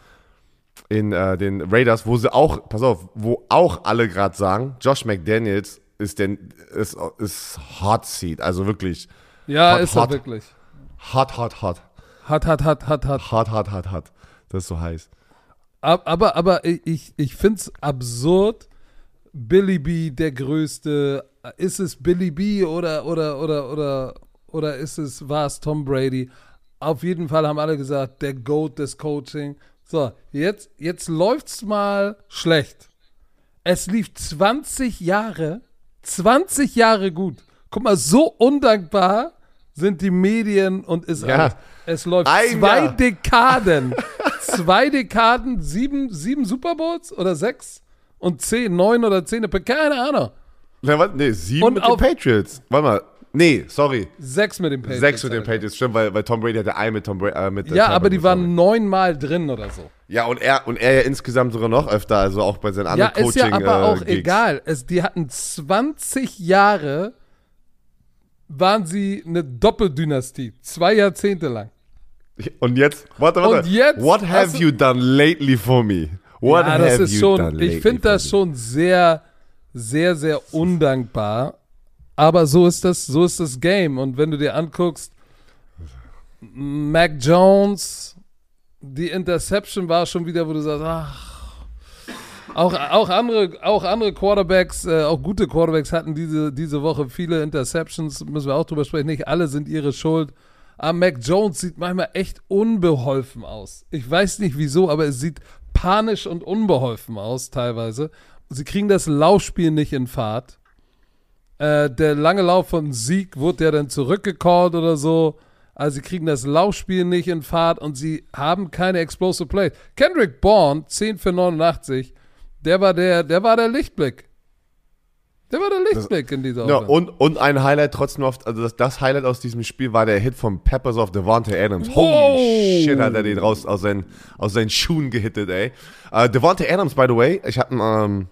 In äh, den Raiders, wo sie auch, pass auf, wo auch alle gerade sagen, Josh McDaniels ist, den, ist, ist Hot Seat, also wirklich Ja, Hot, ist er hot. wirklich. hot, hot, hot. Hat, hat, hat, hat, hat. Hart, hart, hart, hart. Das ist so heiß. Ab- Aber, aber ich, ich finde es absurd. Billy B, der Größte. Ist es Billy B oder, oder, oder, oder, oder ist es, war es Tom Brady? Auf jeden Fall haben alle gesagt, der Goat des Coaching. So, jetzt, jetzt läuft's mal schlecht. Es lief 20 Jahre, 20 Jahre gut. Guck mal, so undankbar sind die Medien und ist Ja. alles. Es läuft Ein zwei Jahr. Dekaden. zwei Dekaden, sieben, sieben Super Bowls oder sechs und zehn, neun oder zehn, keine Ahnung. Na, nee, sieben Und mit den Patriots. Warte mal. Nee, sorry. Sechs mit den Patriots. Sechs mit den Patriots. Stimmt, weil, weil Tom Brady hatte einen mit Tom Brady. Äh, mit gesagt. Ja, aber die waren neunmal drin oder so. Ja, und er, und er ja insgesamt sogar noch öfter, also auch bei seinen Ja, anderen ist ja Coaching. aber äh, auch Gigs. egal. Es, die hatten 20 Jahre, waren sie eine Doppeldynastie. Zwei Jahrzehnte lang. Und jetzt, warte, warte. Und jetzt What hast have du- you done lately for me? What ja, have you schon, done lately ich finde das me? schon sehr, sehr, sehr undankbar. Aber so ist das, so ist das Game. Und wenn du dir anguckst, Mac Jones, die Interception war schon wieder, wo du sagst, ach, auch, auch, andere, auch andere Quarterbacks, äh, auch gute Quarterbacks hatten diese, diese Woche viele Interceptions, müssen wir auch drüber sprechen. Nicht alle sind ihre Schuld. Aber Mac Jones sieht manchmal echt unbeholfen aus. Ich weiß nicht wieso, aber es sieht panisch und unbeholfen aus teilweise. Sie kriegen das Laufspiel nicht in Fahrt. Äh, der lange Lauf von Sieg wurde ja dann zurückgecallt oder so. Also sie kriegen das Laufspiel nicht in Fahrt und sie haben keine Explosive Plays. Kendrick Bourne, 10 für 89, der war der, der war der Lichtblick. Der war der Lichtblick in dieser Ja, und, und ein Highlight trotzdem oft, also das, das Highlight aus diesem Spiel war der Hit von Peppers of Devontae Adams. Wow. Holy shit, hat er den raus aus seinen, aus seinen Schuhen gehittet, ey. Äh, Devontae Adams, by the way, ich habe ähm,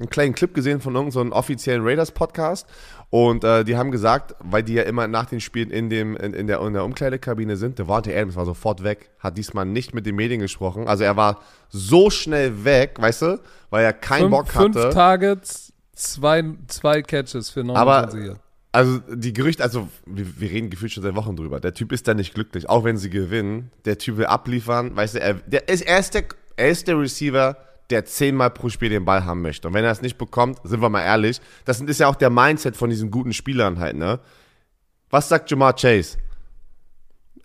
einen kleinen Clip gesehen von irgendeinem so offiziellen Raiders-Podcast und äh, die haben gesagt, weil die ja immer nach den Spielen in, dem, in, in, der, in der Umkleidekabine sind, Devontae Adams war sofort weg, hat diesmal nicht mit den Medien gesprochen. Also er war so schnell weg, weißt du, weil er keinen fünf, Bock hatte. fünf Targets, zwei, zwei Catches für 29 Yards. Also die Gerüchte, also wir, wir reden gefühlt schon seit Wochen drüber. Der Typ ist da nicht glücklich, auch wenn sie gewinnen. Der Typ will abliefern, weißt du, er, der ist, er, ist der, er ist der Receiver, der zehnmal pro Spiel den Ball haben möchte. Und wenn er es nicht bekommt, sind wir mal ehrlich, das ist ja auch der Mindset von diesen guten Spielern halt, ne? Was sagt Jamar Chase?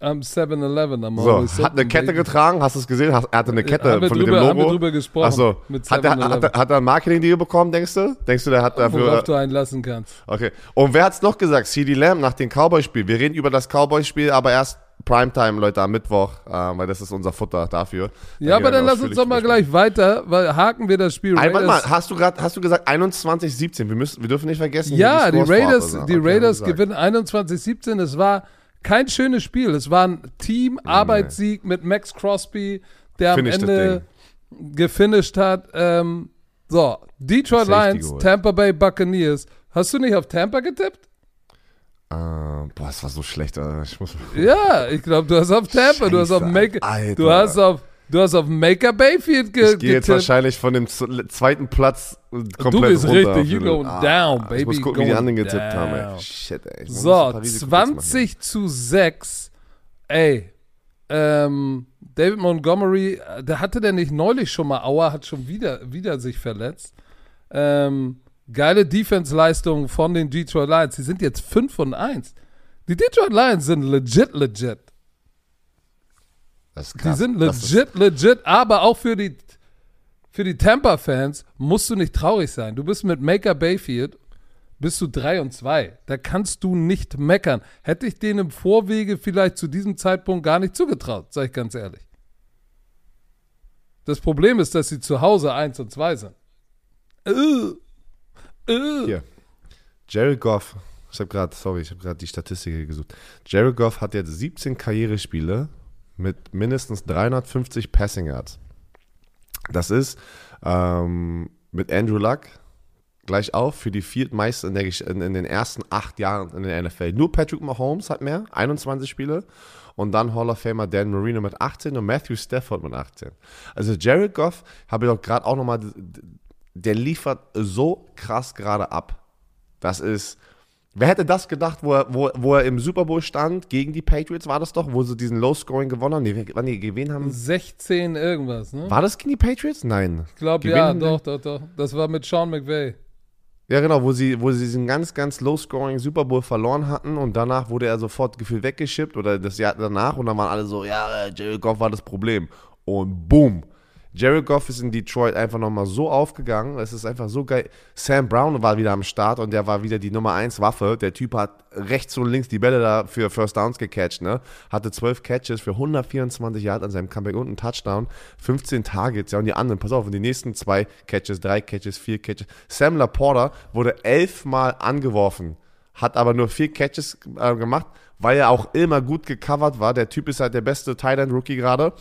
Am 7-Eleven am So, hat eine Kette baby. getragen, hast du es gesehen? Hast- Er hatte eine Kette haben wir von drüber, dem haben wir Logo. drüber gesprochen. Achso, hat er, hat, 7-Eleven. er, hat er ein Marketing-Deal bekommen, denkst du? Denkst du, der hat dafür... Worauf du einen lassen kannst. Okay. Und wer hat's noch gesagt? CD Lamb nach dem Cowboy-Spiel. Wir reden über das Cowboy-Spiel, aber erst Primetime, Leute, am Mittwoch, äh, weil das ist unser Futter dafür. Ja, aber dann lass uns doch mal gleich weiter, weil haken wir das Spiel. sprechen. Einmal Raiders- mal, hast du gerade, hast du gesagt 21-17? Wir müssen, wir dürfen nicht vergessen. Ja, die vorab Raiders, sind. die Raiders gewinnen 21-17. Es war kein schönes Spiel. Es war ein Team-Arbeitssieg mit Max Crosby, der am Finish das Ende gefinisht hat. Ähm, so, Detroit Lions. Tampa Bay Buccaneers. Hast du nicht auf Tampa getippt? Ähm, boah, das war so schlecht. Ich muss Ja, ich glaube, du hast auf Tampa, du hast auf Make, Alter. du hast auf, du hast auf Maker Bayfield ge ich gehe jetzt wahrscheinlich von dem zweiten Platz komplett Du bist runter. richtig, you going down, Ich baby, muss gucken, wie die anderen getippt haben. down. Ey. Shit, ey. Ich So, paar Risikotips machen. 20 zu 6. Ey, ähm, David Montgomery, äh, der hatte der nicht neulich schon mal Aua, hat schon wieder, wieder sich verletzt. Ähm, geile Defense-Leistung von den Detroit Lions. Die sind jetzt 5 und 1. Die Detroit Lions sind legit, legit. Das ist Die krass. sind Das ist- legit, legit, aber auch für die, für die Tampa-Fans musst du nicht traurig sein. Du bist mit Maker Bayfield, bist du 3 und 2. Da kannst du nicht meckern. Hätte ich denen im Vorwege vielleicht zu diesem Zeitpunkt gar nicht zugetraut, sag ich ganz ehrlich. Das Problem ist, dass sie zu Hause 1 und 2 sind. Äh, äh. Hier. Jared Goff, ich habe gerade, sorry, ich habe gerade die Statistik hier gesucht. Jared Goff hat jetzt 17 Karrierespiele mit mindestens 350 Passing Yards. Das ist ähm, mit Andrew Luck gleich auf für die viertmeisten in, in, in den ersten acht Jahren in der NFL. Nur Patrick Mahomes hat mehr, 21 Spiele. Und dann Hall of Famer Dan Marino mit 18 und Matthew Stafford mit 18. Also Jared Goff, habe ich doch gerade auch nochmal, der liefert so krass gerade ab. Das ist, wer hätte das gedacht, wo er, wo, wo er im Super Bowl stand, gegen die Patriots war das doch, wo sie diesen Low-Scoring gewonnen haben? Nee, wann die gewähnt haben? 16 irgendwas, ne? War das gegen die Patriots? Nein. Ich glaube, Gewinnen ja, doch, doch, doch. Das war mit Sean McVay. Ja, genau, wo sie, wo sie diesen ganz, ganz low-scoring Super Bowl verloren hatten und danach wurde er sofort gefühlt weggeschippt oder das Jahr danach und dann waren alle so, ja, Jared Goff war das Problem. Und boom. Jared Goff ist in Detroit einfach nochmal so aufgegangen. Es ist einfach so geil. Sam Brown war wieder am Start und der war wieder die Nummer 1 Waffe. Der Typ hat rechts und links die Bälle da für First Downs gecatcht, ne? Hatte 12 Catches für 124 Yards an seinem Comeback und einen Touchdown. 15 Targets, ja, und die anderen, pass auf, und die nächsten zwei Catches, drei Catches, vier Catches. Sam Laporta wurde elfmal angeworfen, hat aber nur vier Catches äh, gemacht, weil er auch immer gut gecovert war. Der Typ ist halt der beste Tight End Rookie gerade.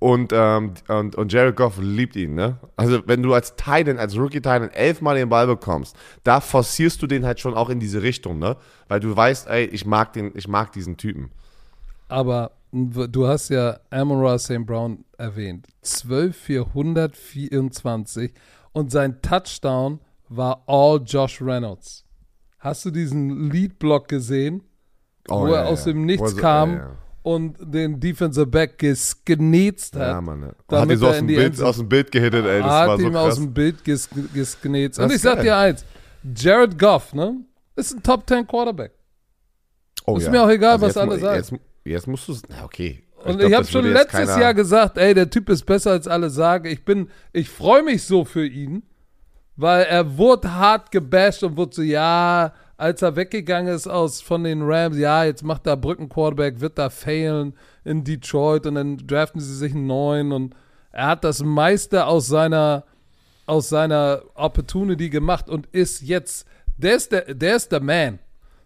Und, ähm, und, und Jared Goff liebt ihn, ne? Also, wenn du als Titan, als Rookie Titan elfmal den Ball bekommst, da forcierst du den halt schon auch in diese Richtung, ne? Weil du weißt, ey, ich mag den, ich mag diesen Typen. Aber du hast ja Amon St. Brown erwähnt. 12 für 124 und sein Touchdown war all Josh Reynolds. Hast du diesen Lead-Block gesehen, Oh, wo er aus dem Nichts kam Ja, und den Defensive Back gesgenetzt ja. hat? ja Mann. Ne? Hat ihn so aus dem, Bild, aus dem Bild gehittet, ey. Das hat war so ihm aus krass. dem Bild ges gesgenetzt. Das Und ich sag geil. dir eins, Jared Goff, ne, ist ein Top 10 Quarterback. Oh, ist mir auch egal, was jetzt, alle sagen. Jetzt, jetzt musst du es. Na, okay. Und ich, glaub, habe das schon letztes Jahr gesagt, ey, der Typ ist besser als alle sagen. Ich bin, ich freue mich so für ihn, weil er wurde hart gebasht und wurde so, ja, als er weggegangen ist aus von den Rams, ja, jetzt macht er Brückenquarterback, wird da failen in Detroit und dann draften sie sich einen neuen und er hat das meiste aus seiner aus seiner Opportunity gemacht und ist jetzt, der ist der, der ist der Man.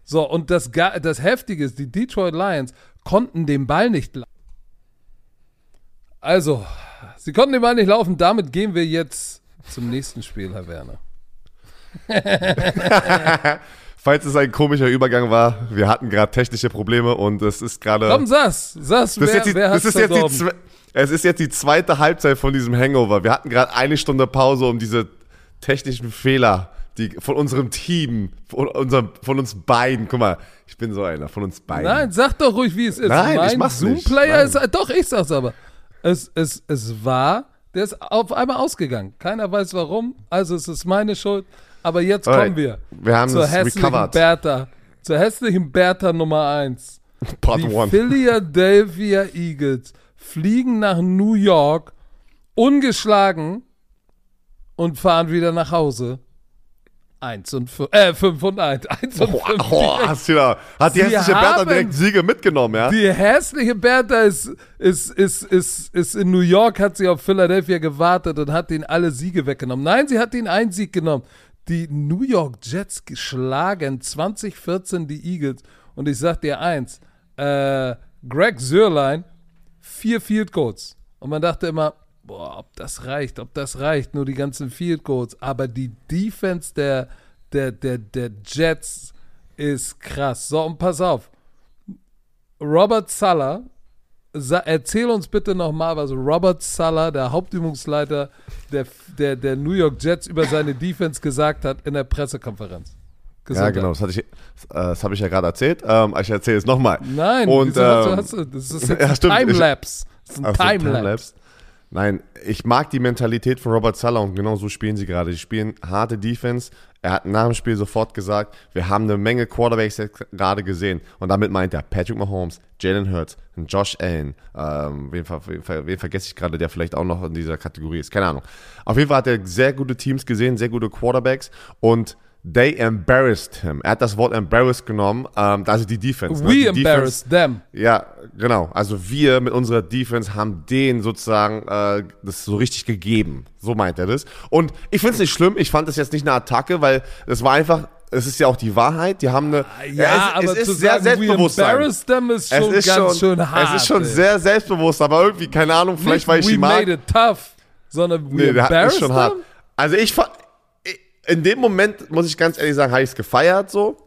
So, und das, das Heftige ist, die Detroit Lions konnten den Ball nicht laufen. Also, sie konnten den Ball nicht laufen, damit gehen wir jetzt zum nächsten Spiel, Herr Werner. Falls es ein komischer Übergang war, wir hatten gerade technische Probleme und es ist gerade. Komm, sass, sass, Das ist wer, jetzt die, wer das ist jetzt die, es ist jetzt die zweite Halbzeit von diesem Hangover. Wir hatten gerade eine Stunde Pause, um diese technischen Fehler, die von unserem Team, von, unserem, von uns beiden, guck mal, ich bin so einer, von uns beiden. Nein, sag doch ruhig, wie es ist. Nein, mein ich mach's. Zoom-Player ist, doch, ich sag's aber. Es, es, es war, der ist auf einmal ausgegangen. Keiner weiß warum, also es ist meine Schuld. Aber jetzt Alright, kommen wir wir haben zur hässlichen recovered. Bertha. Zur hässlichen Bertha Nummer 1. Part Die one. Philadelphia Eagles fliegen nach New York ungeschlagen und fahren wieder nach Hause. 1 und 5, äh, 5 und 1. 1 und 5. Oh, hast du da, hat die Sie hässliche Bertha direkt Siege mitgenommen, ja? Die hässliche Bertha ist, ist, ist, ist, ist in New York, hat sie auf Philadelphia gewartet und hat ihnen alle Siege weggenommen. Nein, sie hat ihnen einen Sieg genommen. Die New York Jets geschlagen 2014 die Eagles. Und ich sag dir eins, äh, Greg Sörlein, vier Field Goals. Und man dachte immer, boah, ob das reicht, ob das reicht, nur die ganzen Field Goals. Aber die Defense der, der, der, der Jets ist krass. So, und pass auf. Robert Sala, erzähl uns bitte nochmal, was Robert Sala, der Hauptübungsleiter der, der, der New York Jets, über seine Defense gesagt hat in der Pressekonferenz. Gesundheit. Ja, genau, das, hatte ich, das habe ich ja gerade erzählt. Ähm, ich erzähle es nochmal. Nein, und, ähm, hast du, das ist ja, ein Timelapse. Das ist ein Timelapse. Time Nein, ich mag die Mentalität von Robert Sala und genau so spielen sie gerade. Sie spielen harte Defense. Er hat nach dem Spiel sofort gesagt, wir haben eine Menge Quarterbacks gerade gesehen. Und damit meint er Patrick Mahomes, Jalen Hurts, Josh Allen. Ähm, wen, wen, wen vergesse ich gerade, der vielleicht auch noch in dieser Kategorie ist? Keine Ahnung. Auf jeden Fall hat er sehr gute Teams gesehen, sehr gute Quarterbacks. Und They embarrassed him. Er hat das Wort embarrassed genommen, ähm, also die Defense. Ne? We ne? embarrassed them. Ja, genau. Also wir mit unserer Defense haben denen sozusagen äh, das so richtig gegeben. So meint er das. Und ich finde es nicht schlimm. Ich fand das jetzt nicht eine Attacke, weil es war einfach es ist ja auch die Wahrheit. Die haben eine. Ja, es, aber es ist sehr sagen, selbstbewusst. Them ist schon es ist ganz schon, schön hart. Es ist schon ey. sehr selbstbewusst, aber irgendwie, keine Ahnung, vielleicht Nicht weil ich we die mag. made it tough, sondern we nee, embarrassed schon them? hart. Also ich fand, in dem Moment, muss ich ganz ehrlich sagen, habe ich es gefeiert so.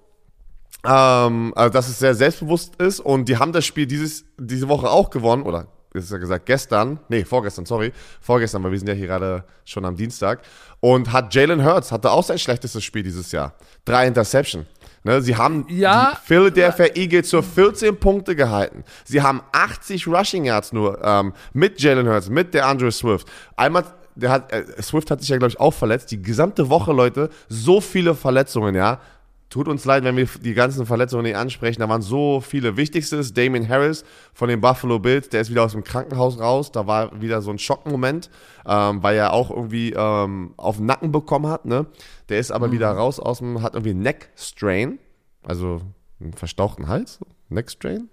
Ähm, also, dass es sehr selbstbewusst ist und die haben das Spiel dieses, diese Woche auch gewonnen, oder ist ja gesagt gestern, nee, vorgestern, sorry, vorgestern, weil wir sind ja hier gerade schon am Dienstag. Und hat Jalen Hurts, hatte auch sein schlechtestes Spiel dieses Jahr. Drei Interception. Ne, sie haben ja, die Philadelphia Eagles zur 14 Punkte gehalten. Sie haben 80 Rushing Yards nur ähm, mit Jalen Hurts, mit der Andrew Swift. Einmal der hat, äh, Swift hat sich ja, glaube ich, auch verletzt. Die gesamte Woche, Leute, so viele Verletzungen, ja. Tut uns leid, wenn wir die ganzen Verletzungen nicht ansprechen. Da waren so viele. Wichtigste ist Damien Harris von den Buffalo Bills. Der ist wieder aus dem Krankenhaus raus. Da war wieder so ein Schockmoment, ähm, weil er auch irgendwie ähm, auf den Nacken bekommen hat. Ne? Der ist aber mhm. wieder raus aus dem, hat irgendwie Neck Strain. Also einen verstauchten Hals. Neck Strain?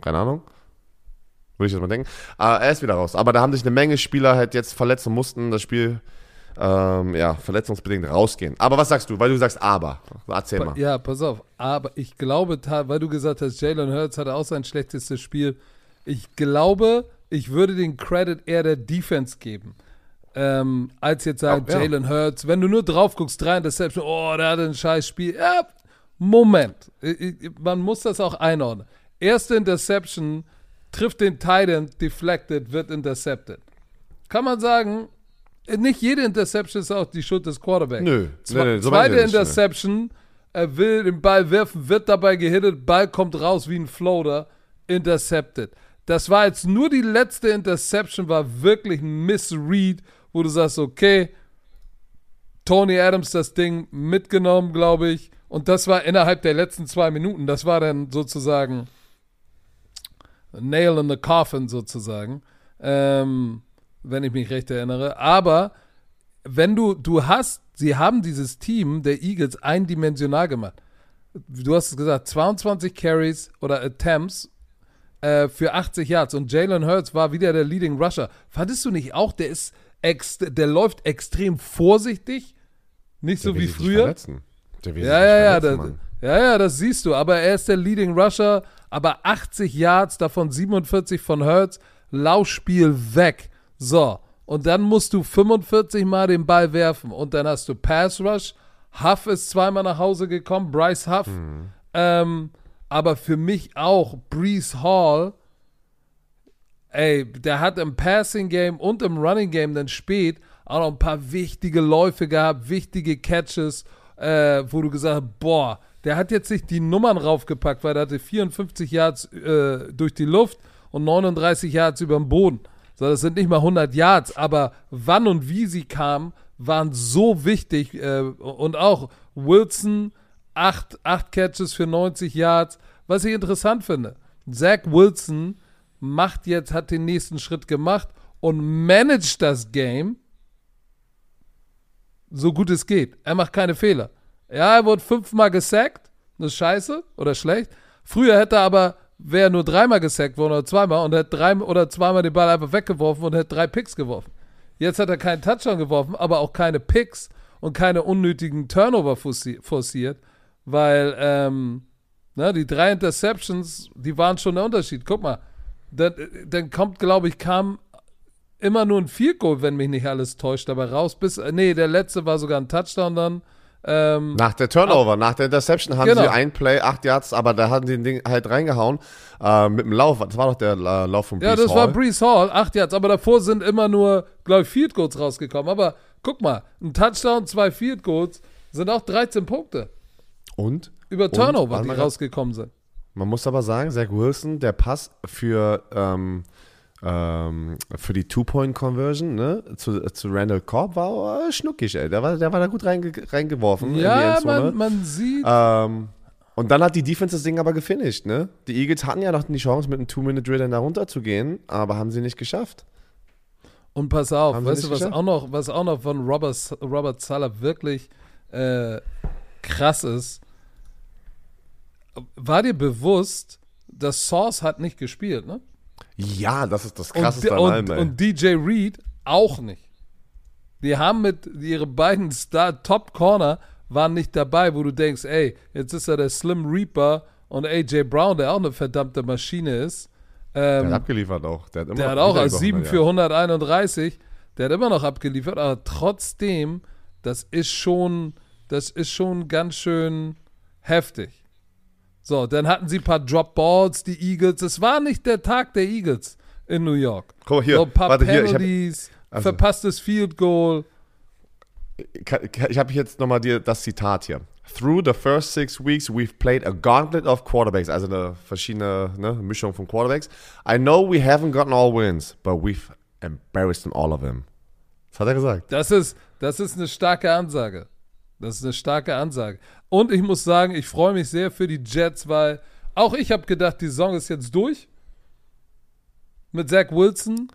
Keine Ahnung. Würde ich jetzt mal denken. Aber er ist wieder raus. Aber da haben sich eine Menge Spieler halt jetzt verletzt und mussten das Spiel ähm, ja, verletzungsbedingt rausgehen. Aber was sagst du? Weil du sagst aber. Erzähl mal. Ja, pass auf. Aber ich glaube, weil du gesagt hast, Jalen Hurts hatte auch sein schlechtestes Spiel. Ich glaube, ich würde den Credit eher der Defense geben. Ähm, als jetzt sagen, oh, ja. Jalen Hurts, wenn du nur drauf guckst, drei Interception, oh, der hatte ein scheiß Spiel. Ja, Moment. Man muss das auch einordnen. Erste Interception trifft den Titan, deflected, wird intercepted. Kann man sagen, nicht jede Interception ist auch die Schuld des Quarterbacks. Nö, Zwe nee, nee, so zweite Interception, er will den Ball werfen, wird dabei gehittet, Ball kommt raus wie ein Floater, intercepted. Das war jetzt nur die letzte Interception, war wirklich ein Missread, wo du sagst, okay, Tony Adams das Ding mitgenommen, glaube ich. Und das war innerhalb der letzten zwei Minuten. Das war dann sozusagen Nail in the Coffin sozusagen, ähm, wenn ich mich recht erinnere. Aber wenn du, du hast, sie haben dieses Team der Eagles eindimensional gemacht. Du hast es gesagt, 22 Carries oder Attempts äh, für 80 Yards und Jalen Hurts war wieder der Leading Rusher. Fandest du nicht auch, der ist ex, der läuft extrem vorsichtig, nicht der so wie früher? Ja, ja, ja, das, ja, ja, das siehst du. Aber er ist der Leading Rusher aber 80 Yards, davon 47 von Hurts, Laufspiel weg. So, und dann musst du 45 Mal den Ball werfen und dann hast du Pass Rush. Huff ist zweimal nach Hause gekommen, Bryce Huff. Mhm. Ähm, aber für mich auch Brees Hall. Ey, der hat im Passing Game und im Running Game dann spät auch noch ein paar wichtige Läufe gehabt, wichtige Catches, äh, wo du gesagt hast, boah, der hat jetzt nicht die Nummern raufgepackt, weil er hatte 54 Yards äh, durch die Luft und 39 Yards über dem Boden. So, das sind nicht mal 100 Yards, aber wann und wie sie kamen, waren so wichtig. Äh, und auch Wilson, 8 acht Catches für 90 Yards. Was ich interessant finde, Zach Wilson macht jetzt, hat den nächsten Schritt gemacht und managt das Game so gut es geht. Er macht keine Fehler. Ja, er wurde fünfmal gesackt. Das ist scheiße oder schlecht. Früher hätte er aber, wäre nur dreimal gesackt worden oder zweimal und hätte drei oder zweimal den Ball einfach weggeworfen und hätte drei Picks geworfen. Jetzt hat er keinen Touchdown geworfen, aber auch keine Picks und keine unnötigen Turnover forciert, weil ähm, ne, die drei Interceptions, die waren schon der Unterschied. Guck mal, dann, dann kommt, glaube ich, kam immer nur ein Field Goal, wenn mich nicht alles täuscht, dabei raus. Bis, nee, der letzte war sogar ein Touchdown dann Ähm, Nach der Turnover, nach der Interception haben Genau. sie ein Play, acht Yards, aber da haben sie den Ding halt reingehauen äh, mit dem Lauf. Das war doch der äh, Lauf von ja, Brees das war Hall. Brees Hall, acht Yards, aber davor sind immer nur, glaube ich, Field Goals rausgekommen. Aber guck mal, ein Touchdown, zwei Field Goals sind auch 13 Punkte Und über Turnover, warte die rausgekommen sind. man muss aber sagen, Zach Wilson, der Pass für, ähm, ähm, für die Two-Point-Conversion ne, zu, zu Randall Cobb war äh, schnuckig, ey. Der war, der war da gut reinge reingeworfen in die Ja, man, man sieht. Ähm, und dann hat die Defense das Ding aber gefinisht, ne? Die Eagles hatten ja noch die Chance, mit einem Two-Minute-Drill dann da runterzugehen, aber haben sie nicht geschafft. Und pass auf, Haben weißt du, was geschafft? auch, noch, was auch noch von Robert, Robert Sala wirklich äh, krass ist? War dir bewusst, dass Sauce hat nicht gespielt, ne? Ja, das ist das Und, Krasseste an und, allem, ey. und DJ Reed auch nicht. Die haben mit ihre beiden Star Top Corner waren nicht dabei, wo du denkst, ey, jetzt ist er der Slim Reaper und AJ Brown, der auch eine verdammte Maschine ist. der Ähm, hat abgeliefert auch. Der hat, immer der hat auch als über 7 100 für 131, der hat immer noch abgeliefert, aber trotzdem, das ist schon, das ist schon ganz schön heftig. So, dann hatten sie ein paar Drop Balls, die Eagles. Es war nicht der Tag der Eagles in New York. Guck mal hier, so ein paar warte hier, ich hab- Penalties, also- verpasstes Field Goal. Ich habe jetzt nochmal das Zitat hier. Through the first six weeks, we've played a gauntlet of quarterbacks, also eine verschiedene ne, Mischung von Quarterbacks. I know we haven't gotten all wins, but we've embarrassed them all of them. Das hat er gesagt. Das ist, das ist eine starke Ansage. Das ist eine starke Ansage. Und ich muss sagen, ich freue mich sehr für die Jets, weil auch ich habe gedacht, die Saison ist jetzt durch mit Zach Wilson.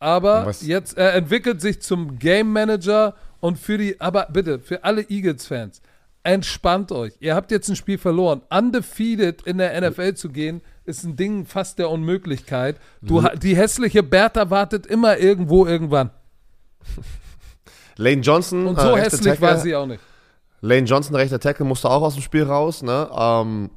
Aber was- jetzt er entwickelt sich zum Game Manager und für die, aber bitte, für alle Eagles-Fans, entspannt euch. Ihr habt jetzt ein Spiel verloren. Undefeated in der NFL zu gehen, ist ein Ding fast der Unmöglichkeit. Du, die hässliche Bertha wartet immer irgendwo irgendwann. Lane Johnson, Und äh, so rechter hässlich Tackle, war sie auch nicht. Lane Johnson, rechter Tackle, musste auch aus dem Spiel raus. Ne? Ähm,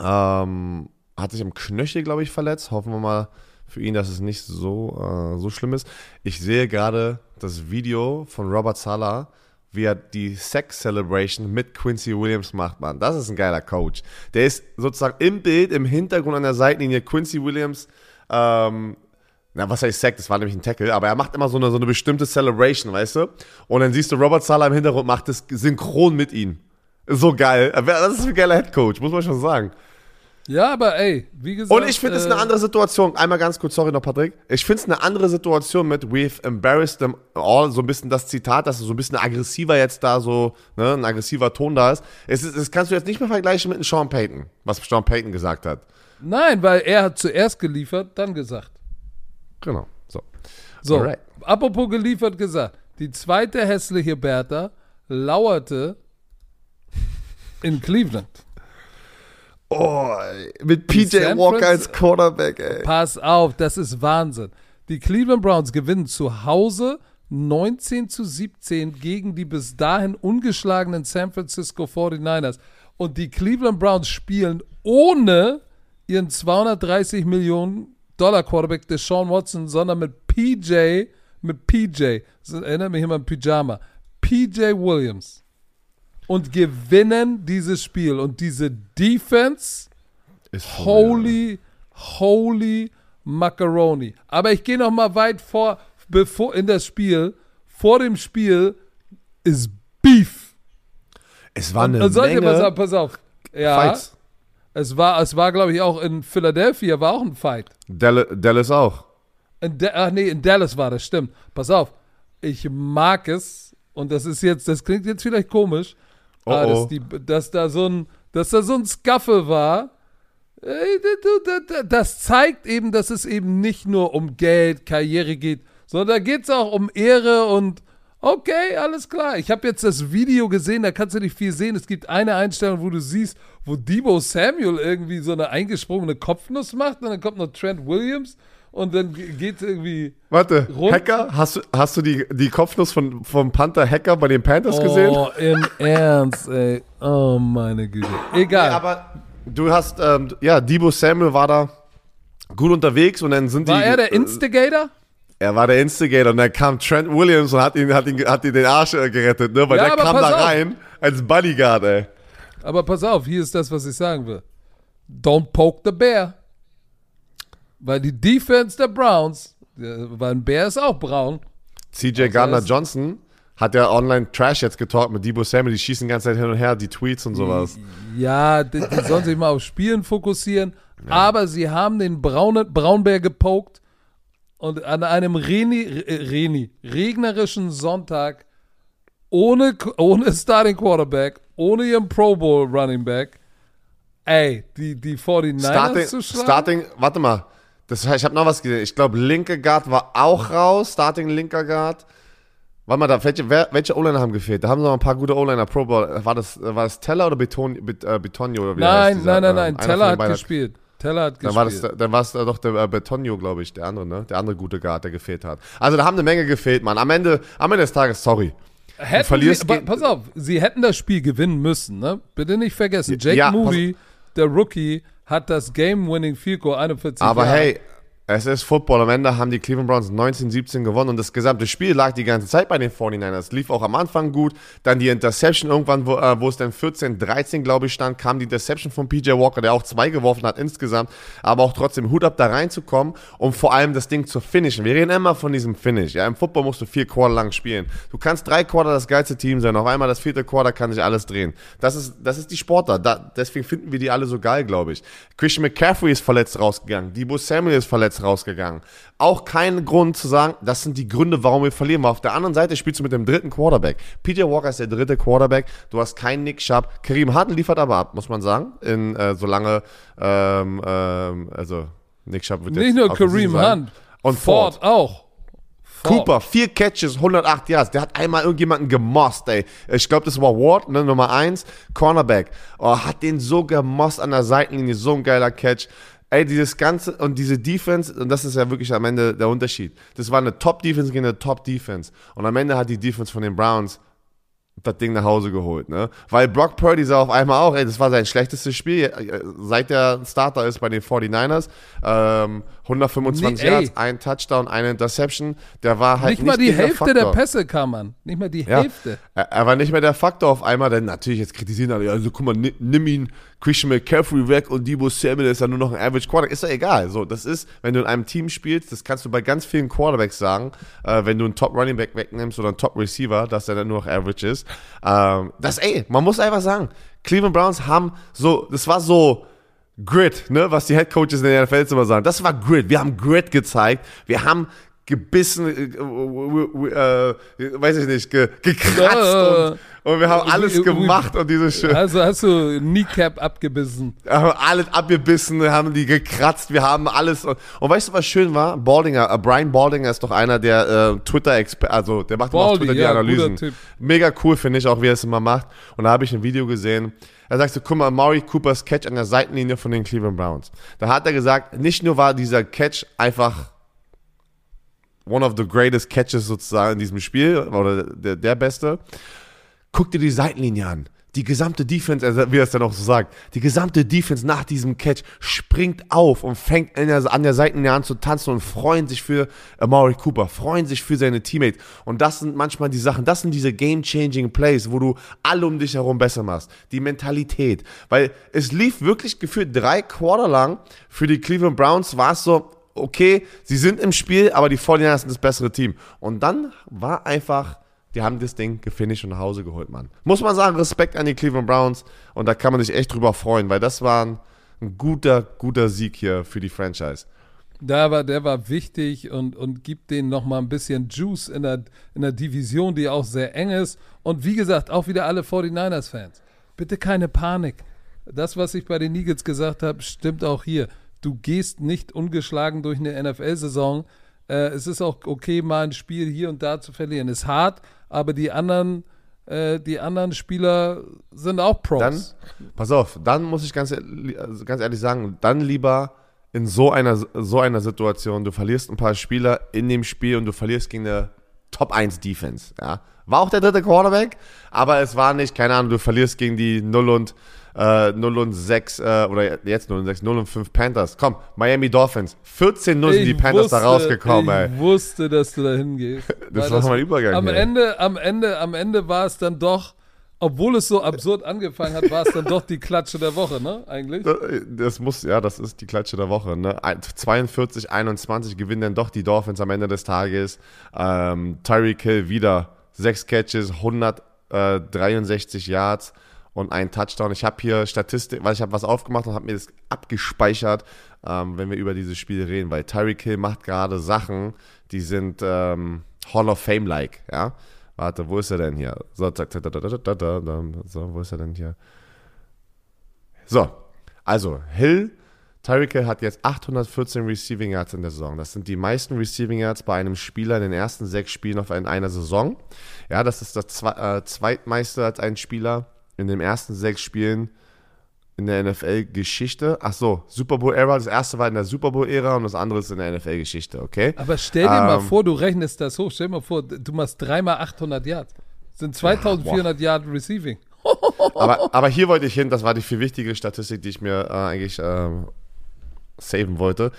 ähm, hat sich am Knöchel, glaube ich, verletzt. Hoffen wir mal für ihn, dass es nicht so, äh, so schlimm ist. Ich sehe gerade das Video von Robert Sala, wie er die Sex Celebration mit Quincy Williams macht, Mann. Das ist ein geiler Coach. Der ist sozusagen im Bild, im Hintergrund an der Seitenlinie Quincy Williams. Ähm, na, was heißt Sack? Das war nämlich ein Tackle, aber er macht immer so eine, so eine bestimmte Celebration, weißt du? Und dann siehst du Robert Sala im Hintergrund macht das synchron mit ihm. So geil. Das ist ein geiler Headcoach, muss man schon sagen. Ja, aber ey, wie gesagt. Und ich finde es äh, eine andere Situation. Einmal ganz kurz, sorry noch, Patrick. Ich finde es eine andere Situation mit We've embarrassed them all. So ein bisschen das Zitat, dass so ein bisschen aggressiver jetzt da so, ne, ein aggressiver Ton da ist. Es ist. Das kannst du jetzt nicht mehr vergleichen mit einem Sean Payton, was Sean Payton gesagt hat. Nein, weil er hat zuerst geliefert, dann gesagt. Genau. So. So, Alright. apropos geliefert gesagt. Die zweite hässliche Bertha lauerte in Cleveland. Oh, mit PJ Walker als Quarterback, ey. Pass auf, das ist Wahnsinn. Die Cleveland Browns gewinnen zu Hause 19 zu 17 gegen die bis dahin ungeschlagenen San Francisco 49ers. Und die Cleveland Browns spielen ohne ihren 230 Millionen Dollar Quarterback Deshaun Watson, sondern mit PJ, mit PJ, das erinnert mich immer an Pyjama, PJ Williams. Und gewinnen dieses Spiel. Und diese Defense Ist Holy, holy Macaroni. Aber ich gehe noch mal weit vor, bevor in das Spiel. Vor dem Spiel ist Beef. Es war eine Und Menge was sagen? Pass auf. Ja, Fights. Es war, es war glaube ich auch in Philadelphia war auch ein Fight. Dallas, Dallas auch. In Da- ach nee, in Dallas war das, stimmt. Pass auf. Ich mag es und das ist jetzt, das klingt jetzt vielleicht komisch, Oh, oh. Dass, die, dass da so ein, dass da so ein Scuffle war. Du- Das zeigt eben, dass es eben nicht nur um Geld, Karriere geht, sondern da geht es auch um Ehre und okay, alles klar. Ich habe jetzt das Video gesehen, da kannst du nicht viel sehen. Es gibt eine Einstellung, wo du siehst, wo Debo Samuel irgendwie so eine eingesprungene Kopfnuss macht und dann kommt noch Trent Williams und dann geht irgendwie. Warte, Rund- Hacker, hast du, hast du die, die Kopfnuss von, vom Panther Hacker bei den Panthers gesehen? Oh, im Ernst, ey. Oh, meine Güte. Egal. Ja, aber du hast, ähm, ja, Debo Samuel war da gut unterwegs und dann sind War die. er der Instigator? Er war der Instigator und dann kam Trent Williams und hat ihn, hat ihn, hat ihn den Arsch äh, gerettet, ne? Weil Ja, der kam da auf. rein als Bodyguard, ey. Aber pass auf, hier ist das, was ich sagen will. Don't poke the bear. Weil die Defense der Browns, weil ein Bär ist auch braun. CJ Gardner ist- Johnson hat ja online Trash jetzt getalkt mit Debo Samuel, die schießen die ganze Zeit hin und her, die Tweets und sowas. Ja, die, die sollen sich mal auf Spielen fokussieren. Aber sie haben den Braune, Braunbär gepokt und an einem Reni, äh, Reni, regnerischen Sonntag ohne, ohne Starting Quarterback, ohne ihren Pro Bowl Running Back, ey, die, die 49ers Starting, zu schlagen. Starting, warte mal. Das, ich habe noch was gesehen. Ich glaube, linke Guard war auch raus. Starting linker Guard. Warte mal, da, welche, welche O-Liner haben gefehlt? Da haben sie noch ein paar gute O-Liner Pro Bowl. War das, war das Teller oder Beton, Bet, äh, Betonio? Oder wie der heißt, Nein, dieser, nein, nein, ähm, nein. Teller hat gespielt. Teller hat Dann war, das, gespielt. dann war es doch der äh, Betonio, glaube ich, der andere, ne? Der andere gute Guard, der gefehlt hat. Also da haben eine Menge gefehlt, Mann. Am Ende, am Ende des Tages, sorry. Hätten verlierst sie, pass auf, sie hätten das Spiel gewinnen müssen, ne? Bitte nicht vergessen. Jake Ja, Moody, der Rookie, hat das Game-Winning Field Goal 41 Aber Jahre. hey, es ist Football. Am Ende haben die Cleveland Browns 19-17 gewonnen und das gesamte Spiel lag die ganze Zeit bei den 49ers. Lief auch am Anfang gut. Dann die Interception irgendwann, wo, äh, wo es dann 14-13, glaube ich, stand, kam die Interception von PJ Walker, der auch zwei geworfen hat insgesamt. Aber auch trotzdem Hut ab, da reinzukommen, um vor allem das Ding zu finishen. Wir reden immer von diesem Finish. Ja, im Football musst du vier Quarter lang spielen. Du kannst drei Quarter das geilste Team sein. Auf einmal das vierte Quarter kann sich alles drehen. Das ist, das ist die Sportler. Da, deswegen finden wir die alle so geil, glaube ich. Christian McCaffrey ist verletzt rausgegangen. Debo Samuel ist verletzt rausgegangen. Auch kein Grund zu sagen, das sind die Gründe, warum wir verlieren. Weil auf der anderen Seite spielst du mit dem dritten Quarterback. PJ Walker ist der dritte Quarterback. Du hast keinen Nick Chubb. Kareem Hunt liefert aber ab, muss man sagen. In, äh, solange, ähm, ähm, also, Nick Chubb wird Nicht jetzt nur Kareem. Hunt. Und Ford, Ford. auch. Cooper, vier Catches, 108 Yards. Der hat einmal irgendjemanden gemost, ey. Ich glaube, das war Ward, ne, Nummer eins, Cornerback. Oh, hat den so gemost an der Seitenlinie, so ein geiler Catch. Ey, dieses Ganze und diese Defense, und das ist ja wirklich am Ende der Unterschied. Das war eine Top-Defense gegen eine Top-Defense. Und am Ende hat die Defense von den Browns das Ding nach Hause geholt, ne? Weil Brock Purdy sah auf einmal auch, ey, das war sein schlechtestes Spiel, äh, seit der Starter ist bei den 49ers. Ähm, 125 Nee, ey. Yards, ein Touchdown, eine Interception. Der war halt Nicht nicht, mal die Hälfte der Faktor. Pässe kam man. Nicht mal die Ja. Hälfte. Er, er war nicht mehr der Faktor auf einmal, denn natürlich jetzt kritisieren alle, also guck mal, ni- nimm ihn Christian McCaffrey weg und Debo Samuel ist ja nur noch ein Average Quarterback. Ist ja egal. So, das ist, wenn du in einem Team spielst, das kannst du bei ganz vielen Quarterbacks sagen, äh, wenn du einen Top Running Back wegnimmst oder einen Top Receiver, dass der dann nur noch Average ist. Ähm, das, ey, man muss einfach sagen, Cleveland Browns haben so, das war so, Grit, ne, was die Head Coaches in der NFL immer sagen. Das war Grit. Wir haben Grit gezeigt. Wir haben gebissen, äh, äh, äh, weiß ich nicht, ge, gekratzt Äh, und, und wir haben alles gemacht und diese schön, Also hast du Kneecap abgebissen. haben alles abgebissen, haben die gekratzt, wir haben alles und, und weißt du, was schön war? Baldinger, äh, Brian Baldinger ist doch einer der äh, Twitter-Expert, also der macht immer auf Twitter die ja, Analysen. Mega cool, finde ich, auch wie er es immer macht. Und da habe ich ein Video gesehen. Er sagt so, guck mal, Maury Coopers Catch an der Seitenlinie von den Cleveland Browns. Da hat er gesagt, nicht nur war dieser Catch einfach one of the greatest catches sozusagen in diesem Spiel oder der, der beste. Guck dir die Seitenlinie an. Die gesamte Defense, also wie er es dann auch so sagt, die gesamte Defense nach diesem Catch springt auf und fängt der, an der Seitenlinie an zu tanzen und freuen sich für Amari Cooper, freuen sich für seine Teammates. Und das sind manchmal die Sachen, das sind diese game-changing Plays, wo du alle um dich herum besser machst. Die Mentalität. Weil es lief wirklich gefühlt drei Quarter lang für die Cleveland Browns, war es so, okay, sie sind im Spiel, aber die 49ers sind das bessere Team. Und dann war einfach, die haben das Ding gefinisht und nach Hause geholt, Mann. Muss man sagen, Respekt an die Cleveland Browns und da kann man sich echt drüber freuen, weil das war ein, ein guter, guter Sieg hier für die Franchise. Da war, der war wichtig und, und gibt denen nochmal ein bisschen Juice in der, in der Division, die auch sehr eng ist. Und wie gesagt, auch wieder alle 49ers-Fans. Bitte keine Panik. Das, was ich bei den Eagles gesagt habe, stimmt auch hier. Du gehst nicht ungeschlagen durch eine NFL-Saison. Äh, es ist auch okay, mal ein Spiel hier und da zu verlieren. Ist hart, aber die anderen, äh, die anderen Spieler sind auch Pros. Dann, pass auf, dann muss ich ganz, ehrlich- also ganz ehrlich sagen, dann lieber in so einer, so einer Situation, du verlierst ein paar Spieler in dem Spiel und du verlierst gegen eine Top 1 Defense. Ja. War auch der dritte Quarterback, aber es war nicht, keine Ahnung, du verlierst gegen die 0 und äh, 0 und 6, äh, oder jetzt 0 und 6, 0 und 5 Panthers. Komm, Miami Dolphins. 14-0 sind die Panthers wusste, da rausgekommen, ich ey. Ich wusste, dass du da hingehst. Das war mein Übergang. am hier. Ende, am Ende, am Ende war es dann doch, obwohl es so absurd angefangen hat, war es dann doch die Klatsche der Woche, ne? Eigentlich. Das muss, ja, das ist die Klatsche der Woche. Ne? 42, 21 gewinnen dann doch die Dolphins am Ende des Tages. Ähm, Tyreek Hill wieder sechs Catches, 163 Yards und ein Touchdown. Ich habe hier Statistik, weil ich habe was aufgemacht und habe mir das abgespeichert, ähm, wenn wir über dieses Spiel reden, weil Tyreek Hill macht gerade Sachen, die sind ähm, Hall of Fame-like, ja. Warte, wo ist er denn hier? So, zack, da, da, da, so, wo ist er denn hier? So, also Hill, Tyreek Hill hat jetzt 814 Receiving Yards in der Saison. Das sind die meisten Receiving Yards bei einem Spieler in den ersten sechs Spielen auf in einer Saison. Ja, das ist das zwe äh, zweitmeiste als ein Spieler in den ersten sechs Spielen in der NFL-Geschichte. Ach so, Super Bowl-Ära. Das erste war in der Super Bowl-Ära und das andere ist in der NFL-Geschichte, okay? Aber stell dir mal Ähm, vor, du rechnest das hoch. Stell dir mal vor, du machst dreimal 800 Yards. Das sind 2400 Yard Receiving. aber, aber hier wollte ich hin, das war die viel wichtige Statistik, die ich mir äh, eigentlich ähm, saven wollte.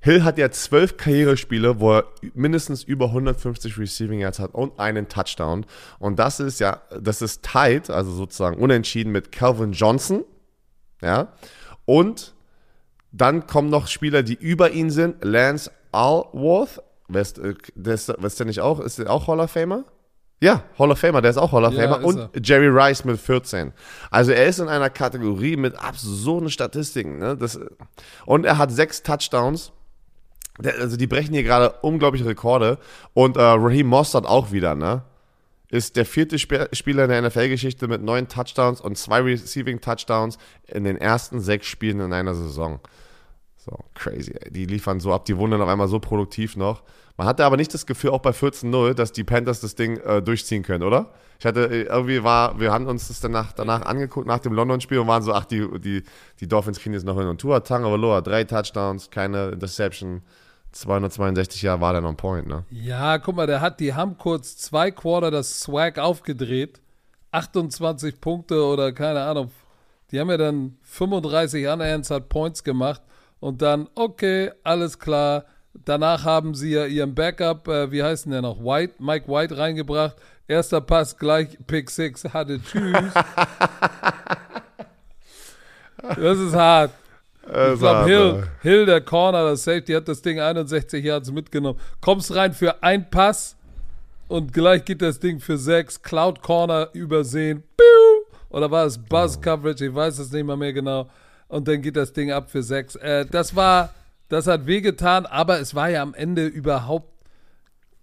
Hill hat ja zwölf Karrierespiele, wo er mindestens über 150 Receiving Yards hat und einen Touchdown. Und das ist ja, das ist tight, also sozusagen unentschieden mit Calvin Johnson. Ja. Und dann kommen noch Spieler, die über ihn sind. Lance Alworth. Wer ist, äh, der ist, wer ist der nicht auch? Ist der auch Hall of Famer? Ja, Hall of Famer, der ist auch Hall of Ja, Famer. Und er. Jerry Rice mit 14. Also er ist in einer Kategorie mit absurden Statistiken. Ne? Das, und er hat sechs Touchdowns. Also die brechen hier gerade unglaubliche Rekorde. Und äh, Raheem Mostert auch wieder, ne? Ist der vierte Sp Spieler in der NFL-Geschichte mit neun Touchdowns und zwei Receiving Touchdowns in den ersten sechs Spielen in einer Saison. So, crazy. Ey. Die liefern so ab, die wurden dann auf einmal so produktiv noch. Man hatte aber nicht das Gefühl, auch bei 14-0, dass die Panthers das Ding äh, durchziehen können, oder? Ich hatte äh, irgendwie war, wir haben uns das danach, danach angeguckt, nach dem London-Spiel und waren so, ach, die, die, die Dolphins kriegen jetzt noch hin. Und Tua Tagovailoa, drei Touchdowns, keine Interception, 262 Jahre war dann on point, ne? Ja, guck mal, der hat, die haben kurz zwei Quarter das Swag aufgedreht. 28 Punkte oder keine Ahnung. Die haben ja dann 35 unanswered Points gemacht und dann, okay, alles klar. Danach haben sie ja ihren Backup, äh, wie heißt denn der noch? White, Mike White reingebracht. Erster Pass gleich Pick 6 hatte. Tschüss. das ist hart. Ich glaube, Hill, Hill, der Corner, der Safety, hat das Ding 61 Yards mitgenommen. Kommst rein für einen Pass und gleich geht das Ding für sechs. Cloud Corner übersehen. Oder war es Buzz Coverage? Ich weiß es nicht mal mehr genau. Und dann geht das Ding ab für sechs. Äh, das war, das hat wehgetan, aber es war ja am Ende überhaupt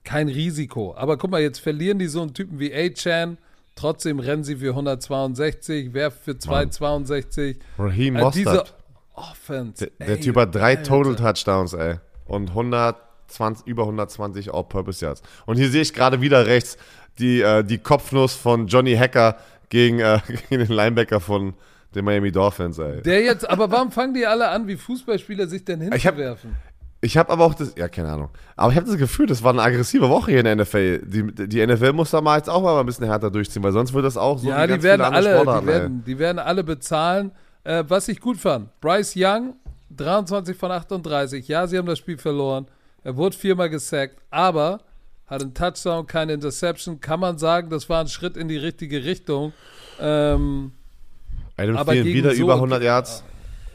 kein Risiko. Aber guck mal, jetzt verlieren die so einen Typen wie A-Chan. Trotzdem rennen sie für 162, werfen für 262. Raheem Äh, Mostert. Offense. Der, der ey, Typ hat drei Alter. Total Touchdowns, ey. Und 120, über 120 All-Purpose Yards. Und hier sehe ich gerade wieder rechts die, äh, die Kopfnuss von Johnny Hacker gegen, äh, gegen den Linebacker von den Miami Dolphins, ey. Der jetzt, aber warum fangen die alle an, wie Fußballspieler sich denn hinzuwerfen? Ich habe aber auch das, ja, keine Ahnung. Aber ich habe das Gefühl, das war eine aggressive Woche hier in der NFL. Die, die NFL muss da mal jetzt auch mal ein bisschen härter durchziehen, weil sonst wird das auch so ja, die werden alle, die werden, die werden alle bezahlen. Äh, was ich gut fand, Bryce Young, 23 von 38. Ja, sie haben das Spiel verloren. Er wurde viermal gesackt, aber hat einen Touchdown, keine Interception. Kann man sagen, das war ein Schritt in die richtige Richtung. Ähm, Adam aber Thielen wieder so- über 100 Yards.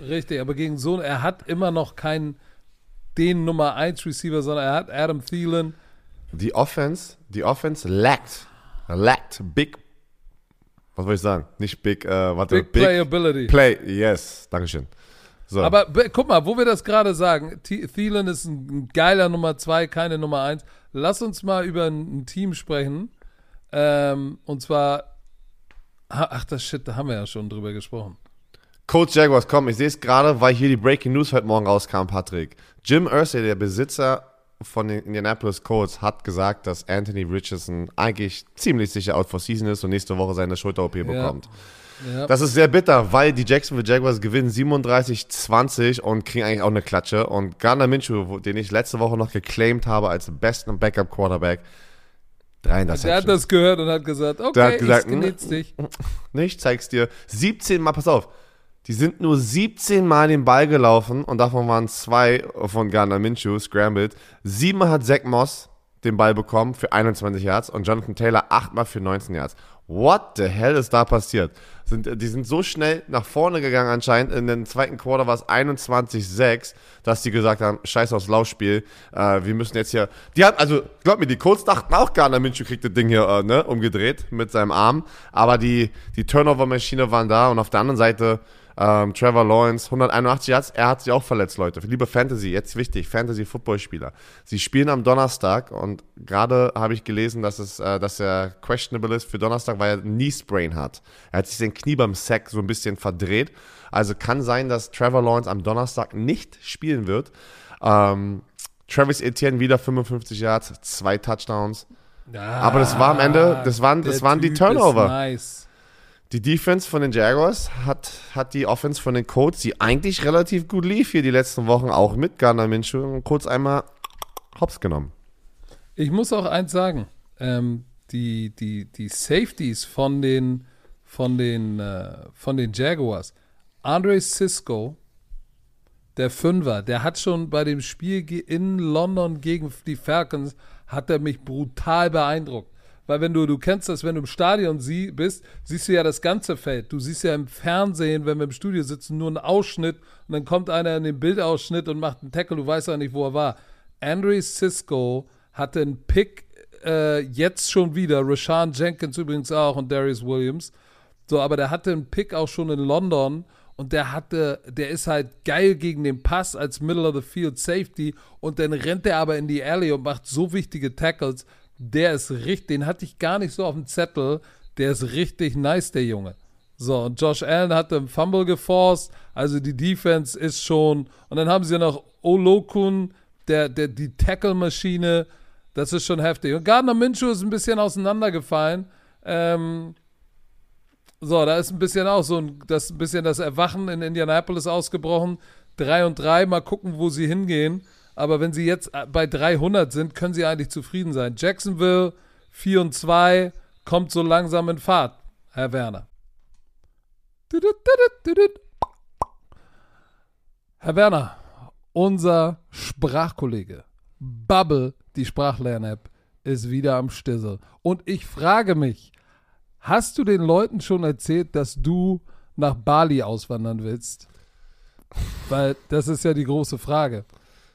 Richtig, aber gegen so, er hat immer noch keinen den Nummer 1 Receiver, sondern er hat Adam Thielen. Die Offense, die Offense lackt, lackt big, was soll ich sagen? Nicht big, äh, warte, Big, Playability. Play, yes, Dankeschön. So, Aber be- guck mal, wo wir das gerade sagen, Thielen ist ein, geiler Nummer 2, keine Nummer 1. Lass uns mal über ein, Team sprechen. Ähm, und zwar, ach das Shit, da haben wir ja schon drüber gesprochen. Coach Jaguars, komm, ich sehe es gerade, weil hier die Breaking News heute Morgen rauskam, Patrick. Jim Irsay, der Besitzer von den Indianapolis Colts, hat gesagt, dass Anthony Richardson eigentlich ziemlich sicher out for season ist und nächste Woche seine Schulter-OP bekommt. Ja. Das ist sehr bitter, weil die Jacksonville Jaguars gewinnen 37-20 und kriegen eigentlich auch eine Klatsche. Und Gardner Minshew, den ich letzte Woche noch geclaimed habe als besten Backup-Quarterback, Drei Der hat das gehört und hat gesagt, okay, hat gesagt, ich dich. Ich zeig's dir. 17 Mal, pass auf. Die sind nur 17 Mal den Ball gelaufen und davon waren zwei von Gardner Minshew, scrambled. Siebenmal hat Zach Moss den Ball bekommen für 21 Yards und Jonathan Taylor achtmal für 19 Yards. What the hell ist da passiert? Sind, die sind so schnell nach vorne gegangen anscheinend. In den zweiten Quarter war es 21-6, dass die gesagt haben, scheiß aufs Laufspiel. Äh, wir müssen jetzt hier... Die haben, also glaub mir, die Colts dachten auch, Gardner Minshew kriegt das Ding hier äh, ne, umgedreht mit seinem Arm. Aber die, die Turnover-Maschine waren da und auf der anderen Seite ähm, Trevor Lawrence, 181 Yards, er hat sich auch verletzt, Leute. Liebe Fantasy, jetzt wichtig, Fantasy-Football-Spieler. Sie spielen am Donnerstag und gerade habe ich gelesen, dass, es, äh, dass er questionable ist für Donnerstag, weil er Knee-Sprain hat. Er hat sich den Knie beim Sack so ein bisschen verdreht. Also kann sein, dass Trevor Lawrence am Donnerstag nicht spielen wird. Ähm, Travis Etienne wieder 55 Yards, zwei Touchdowns. Aber das war am Ende, das waren, das waren die Turnover. Nice. Die Defense von den Jaguars hat, hat die Offense von den Colts, die eigentlich relativ gut lief hier die letzten Wochen, auch mit Gardner Minshew, kurz einmal hops genommen. Ich muss auch eins sagen. Ähm, die, die, die Safeties von den, von den, äh, von den Jaguars. Andre Cisco, der Fünfer, der hat schon bei dem Spiel in London gegen die Falcons, hat er mich brutal beeindruckt. Weil wenn du, du kennst das, wenn du im Stadion sie, bist, siehst du ja das ganze Feld. Du siehst ja im Fernsehen, wenn wir im Studio sitzen, nur einen Ausschnitt und dann kommt einer in den Bildausschnitt und macht einen Tackle, du weißt ja nicht, wo er war. Andre Cisco hatte einen Pick äh, jetzt schon wieder, Rashawn Jenkins übrigens auch und Darius Williams. So, aber der hatte einen Pick auch schon in London und der hatte, der ist halt geil gegen den Pass als Middle of the Field Safety und dann rennt er aber in die Alley und macht so wichtige Tackles. Der ist richtig, den hatte ich gar nicht so auf dem Zettel. Der ist richtig nice, der Junge. So, und Josh Allen hatte einen Fumble geforst, also die Defense ist schon. Und dann haben sie noch Olokun, der, der, die Tackle-Maschine, das ist schon heftig. Und Gardner Minshew ist ein bisschen auseinandergefallen. Ähm, so, da ist ein bisschen auch so ein, das, ein bisschen das Erwachen in Indianapolis ausgebrochen. 3 und 3, mal gucken, wo sie hingehen. Aber wenn sie jetzt äh, bei 300 sind, können sie eigentlich zufrieden sein. Jacksonville 4 und 2 kommt so langsam in Fahrt, Herr Werner. Herr Werner, unser Sprachkollege Bubble, die Sprachlern-App, ist wieder am Stissel. Und ich frage mich, hast du den Leuten schon erzählt, dass du nach Bali auswandern willst? Weil das ist ja die große Frage.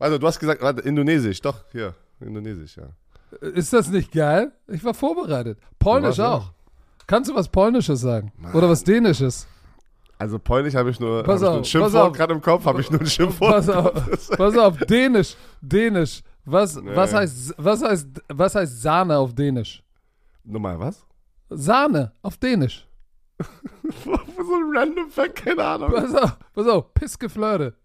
also du hast gesagt, warte, Indonesisch, doch, hier, Indonesisch, ja. Ist das nicht geil? Ich war vorbereitet. Polnisch warst auch. Kannst du was Polnisches sagen? Oder was Dänisches? Also Polnisch habe ich nur, Pass hab ich nur ein Schimpfwort gerade im Kopf, habe ich nur ein Schimpfwort. Pass auf, pass auf, Dänisch, Dänisch. Was, was, Nee. heißt, was, heißt, was heißt Sahne auf Dänisch? Nochmal was? Sahne auf Dänisch. so ein random Fact, keine Ahnung. Pass auf, pass auf, Pissgeflirte.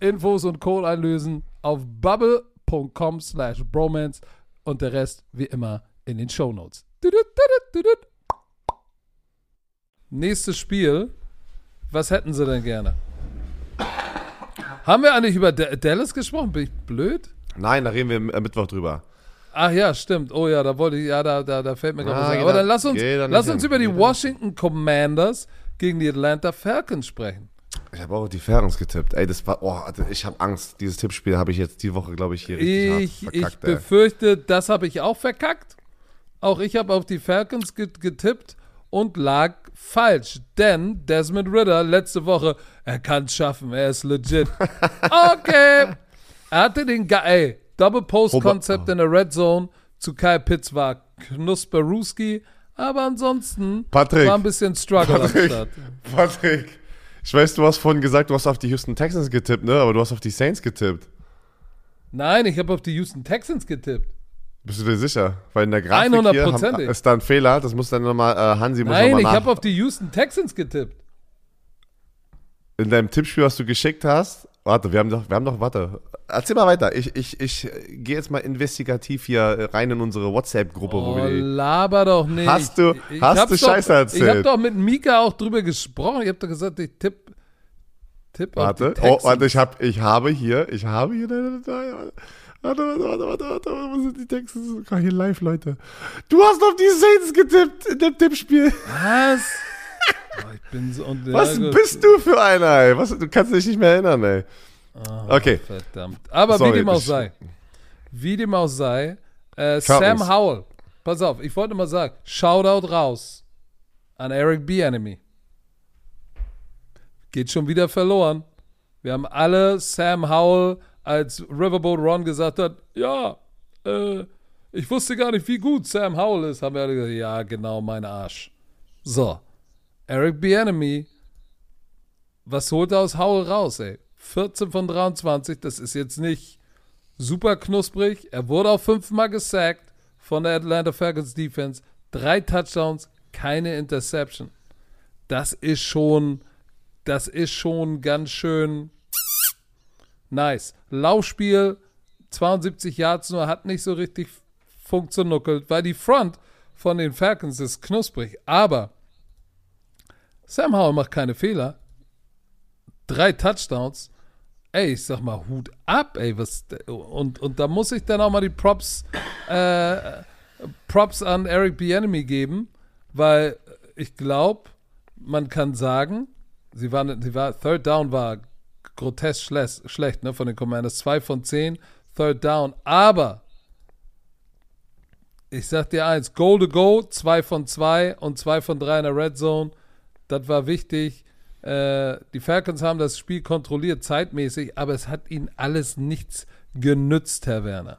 Infos und Code einlösen auf bubble.com slash bromance und der Rest wie immer in den Shownotes. Nächstes Spiel. Was hätten sie denn gerne? Haben wir eigentlich über Da- Dallas gesprochen? Bin ich blöd? Nein, da reden wir am- Mittwoch drüber. Ach ja, stimmt. Oh ja, da wollte ich, ja, da, da, da fällt mir gerade Ah, was ein. Aber da- dann lass uns, geh da nicht lass uns hin. über die Washington Commanders gegen die Atlanta Falcons sprechen. Ich habe auch die Falcons getippt. Ey, das war, oh, ich habe Angst. Dieses Tippspiel habe ich jetzt die Woche, glaube ich, hier richtig Ich, hart ich verkackt, ey. befürchte, das habe ich auch verkackt. Auch ich habe auf die Falcons get getippt und lag falsch. Denn Desmond Ritter letzte Woche, er kann es schaffen, er ist legit. Okay. Er hatte den, Ge ey, Double Post Konzept in der Red Zone zu Kyle Pitts war Knusperuski, aber ansonsten Patrick. war ein bisschen Struggle am Patrick. Start. Patrick, ich weiß, du hast vorhin gesagt, du hast auf die Houston Texans getippt, ne? Aber du hast auf die Saints getippt. Nein, ich habe auf die Houston Texans getippt. Bist du dir sicher? Weil in der Grafik hier haben, 100%ig. ist da ein Fehler. Das muss dann nochmal, äh, Hansi muss Nein, nochmal ich nach. habe auf die Houston Texans getippt. in deinem Tippspiel, was du geschickt hast. Warte, wir haben doch, wir haben doch, warte. Erzähl mal weiter. Ich, ich, ich gehe jetzt mal investigativ hier rein in unsere WhatsApp-Gruppe, wo Oh, wir laber doch nicht. Hast du- Ich- ich hast du Scheiße doch, erzählt? Ich habe doch mit Mika auch drüber gesprochen. Ich habe doch gesagt, ich tipp, tipp Warte, auf die oh, warte, ich, hab, ich habe hier, ich habe hier deine Datei. Warte, warte, warte, warte, warte, warte, wo sind die Texte? Guck hier live, Leute. Du hast auf die Saints getippt in dem Tippspiel. Was? Oh, ich bin so... Was ja, bist du für einer, ey? Was, du kannst dich nicht mehr erinnern, ey. Okay. Verdammt. Aber Sorry, wie dem auch sei. Wie dem auch sei. Äh. Sam Howell. Pass auf, ich wollte mal sagen, Shoutout raus an Eric B. Enemy. Geht schon wieder verloren. Wir haben alle Sam Howell, als Riverboat Ron gesagt hat, ja, äh, ich wusste gar nicht, wie gut Sam Howell ist, haben wir alle gesagt, ja, genau, mein Arsch. So. Eric B. Enemy was holt er aus Howell raus, ey? 14 von 23, das ist jetzt nicht super knusprig. Er wurde auch fünfmal gesackt von der Atlanta Falcons Defense. Drei Touchdowns, keine Interception. Das ist schon, das ist schon ganz schön nice. Laufspiel, 72 Yards nur, hat nicht so richtig funktioniert, weil die Front von den Falcons ist knusprig. Aber Sam Howell macht keine Fehler. Drei Touchdowns. Ey, ich sag mal, Hut ab, ey, was und, und da muss ich dann auch mal die Props äh, Props an Eric Bienemy geben, weil ich glaube, man kann sagen, sie waren, sie war, Third Down war grotesk schlecht, schlecht ne, von den Commanders, zwei von zehn, Third Down, aber ich sag dir eins, Goal to Go, zwei von zwei und zwei von drei in der Red Zone, das war wichtig. Äh, die Falcons haben das Spiel kontrolliert, zeitmäßig, aber es hat ihnen alles nichts genützt, Herr Werner.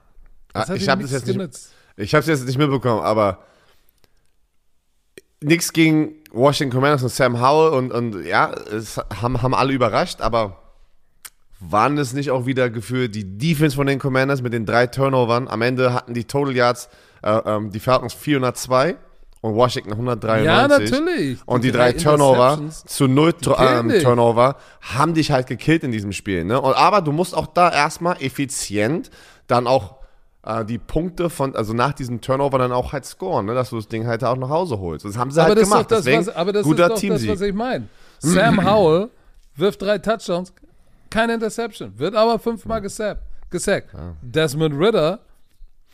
Es Ah, ich habe nichts jetzt nicht, ich es jetzt nicht mitbekommen, aber nichts gegen Washington Commanders und Sam Howell und, und ja, es haben, haben alle überrascht, aber waren es nicht auch wieder gefühlt die Defense von den Commanders mit den drei Turnovern? Am Ende hatten die Total Yards, äh, ähm, die Falcons 402 und Washington 193. Ja, natürlich. Und die, drei, Turnover zu null ähm, Turnover haben dich halt gekillt in diesem Spiel. Ne? Und, aber du musst auch da erstmal effizient dann auch äh, die Punkte von, also nach diesem Turnover dann auch halt scoren, ne? dass du das Ding halt auch nach Hause holst. Das haben sie aber halt das gemacht. Das, was, aber das guter ist doch das, was ich meine. Sam Howell wirft drei Touchdowns, keine Interception, wird aber fünfmal gesackt. gesackt. Ja. Desmond Ritter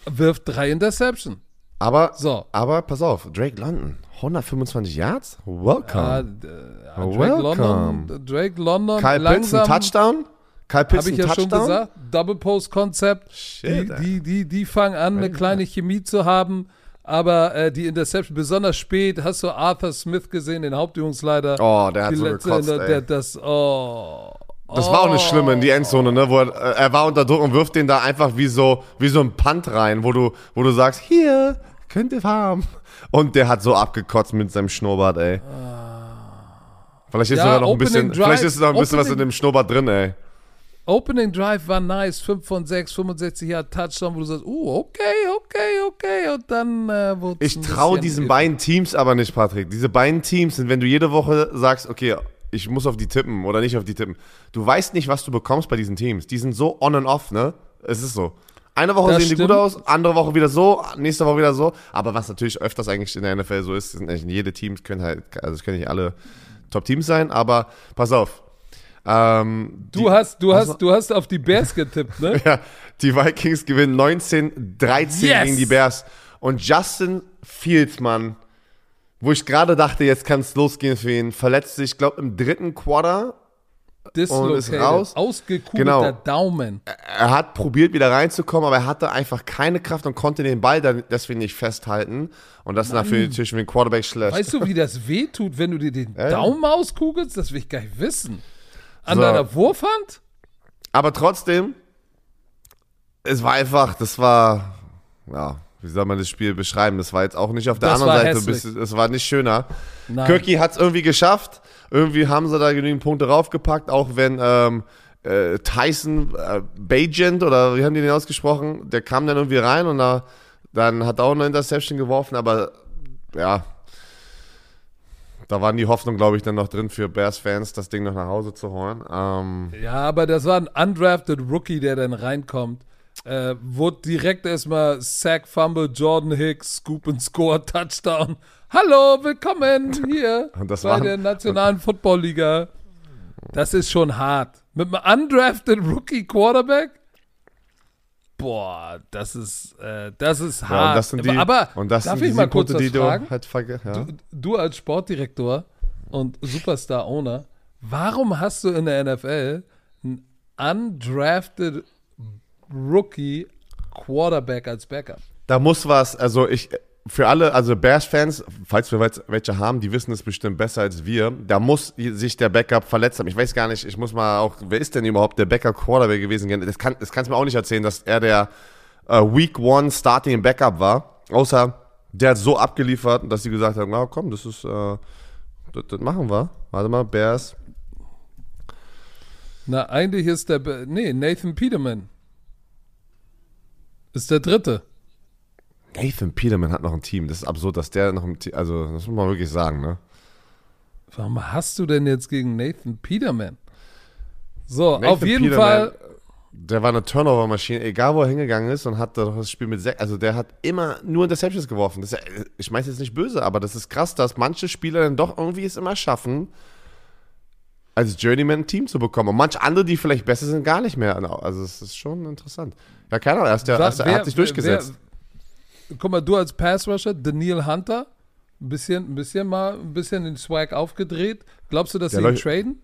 wirft drei Interception. Aber, so. aber pass auf, Drake London, 125 Yards? Welcome. Ja, Drake Welcome. London, Drake London. Kyle langsam, Pitts, Touchdown? Kyle Pitts, Habe ich ja Touchdown? schon gesagt. Double Post Konzept. Die, die, die, die fangen an, eine kleine Chemie zu haben. Aber äh, die Interception, besonders spät, hast du Arthur Smith gesehen, den Hauptübungsleiter. Oh, der hat so gekotzt, der, der, das, oh, das war auch eine schlimme in die Endzone, ne? Wo er, äh, er war unter Druck und wirft den da einfach wie so, wie so ein Punt rein, wo du, wo du sagst, hier, könnt ihr haben. Und der hat so abgekotzt mit seinem Schnurrbart, ey. Vielleicht ist ja, noch ein bisschen, Drive, vielleicht ist noch ein bisschen was in dem Schnurrbart drin, ey. Opening Drive war nice, 5 von 6, 65 Jahre Touchdown, wo du sagst, uh, okay, okay, okay, und dann äh, wurde Ich traue diesen beiden Teams aber nicht, Patrick. Diese beiden Teams sind, wenn du jede Woche sagst, okay, ich muss auf die tippen oder nicht auf die tippen. Du weißt nicht, was du bekommst bei diesen Teams. Die sind so on and off, ne? Es ist so. Eine Woche das sehen stimmt. die gut aus, andere Woche wieder so, nächste Woche wieder so. Aber was natürlich öfters eigentlich in der NFL so ist, sind eigentlich jede Teams können halt, also es können nicht alle Top-Teams sein, aber pass auf. Ähm, du die, hast, du hast, du hast auf die Bears getippt, ne? ja, die Vikings gewinnen 19-13 yes. gegen die Bears. Und Justin Fields, Mann, wo ich gerade dachte, jetzt kann es losgehen für ihn, verletzt sich, glaube im dritten Quarter und ist raus. Ausgekugelter genau. Daumen. Er hat probiert, wieder reinzukommen, aber er hatte einfach keine Kraft und konnte den Ball dann deswegen nicht festhalten. Und das ist natürlich für den Quarterback schlecht. Weißt du, wie das wehtut, wenn du dir den äh? Daumen auskugelst? Das will ich gar nicht wissen. An so. deiner Wurfhand? Aber trotzdem, es war einfach, das war, ja, wie soll man das Spiel beschreiben? Das war jetzt auch nicht auf der das anderen Seite, es war nicht schöner. Nein. Kirky hat es irgendwie geschafft. Irgendwie haben sie da genügend Punkte raufgepackt, auch wenn ähm, äh, Tyson äh, Bajent oder wie haben die den ausgesprochen, der kam dann irgendwie rein und da, dann hat er auch eine Interception geworfen, aber ja, da waren die Hoffnung, glaube ich, dann noch drin für Bears-Fans, das Ding noch nach Hause zu holen. Ähm, ja, aber das war ein undrafted Rookie, der dann reinkommt. Äh, wurde direkt erstmal Sack, Fumble, Jordan Hicks, Scoop and Score, Touchdown. Hallo, willkommen hier bei war, der Nationalen Football Liga. Das ist schon hart. Mit einem undrafted Rookie Quarterback? Boah, das ist, äh, das ist hart. das sind die, Aber und das darf ich mal kurz Punkte, was die fragen? Halt ja. du, du als Sportdirektor und Superstar-Owner, warum hast du in der NFL einen undrafted Rookie Quarterback als Backup. Da muss was, also ich, für alle, also Bears-Fans, falls wir welche haben, die wissen es bestimmt besser als wir, da muss sich der Backup verletzt haben. Ich weiß gar nicht, ich muss mal auch, wer ist denn überhaupt der Backup Quarterback gewesen? Das, kann, das kannst du mir auch nicht erzählen, dass er der äh, Week One Starting Backup war. Außer der hat so abgeliefert, dass sie gesagt haben, na komm, das ist, äh, das, das machen wir. Warte mal, Bears. Na, eigentlich ist der, nee, Nathan Peterman. Ist der dritte. Nathan Peterman hat noch ein Team. Das ist absurd, dass der noch ein Team. Also, das muss man wirklich sagen, ne? Warum hast du denn jetzt gegen Nathan Peterman? So, Nathan auf jeden Peterman, Fall. Der war eine Turnover-Maschine, egal wo er hingegangen ist und hat das Spiel mit sechs. Also, der hat immer nur Interceptions geworfen. Das ja, ich meine jetzt nicht böse, aber das ist krass, dass manche Spieler dann doch irgendwie es immer schaffen, als Journeyman ein Team zu bekommen. Und manche andere, die vielleicht besser sind, gar nicht mehr. Also, es ist schon interessant. Ja, keine Ahnung, er, ist der, er, wer, hat sich durchgesetzt. Wer, guck mal, du als Passrusher, Daniel Hunter, ein bisschen, ein bisschen mal, ein bisschen den Swag aufgedreht. Glaubst du, dass der sie ihn traden?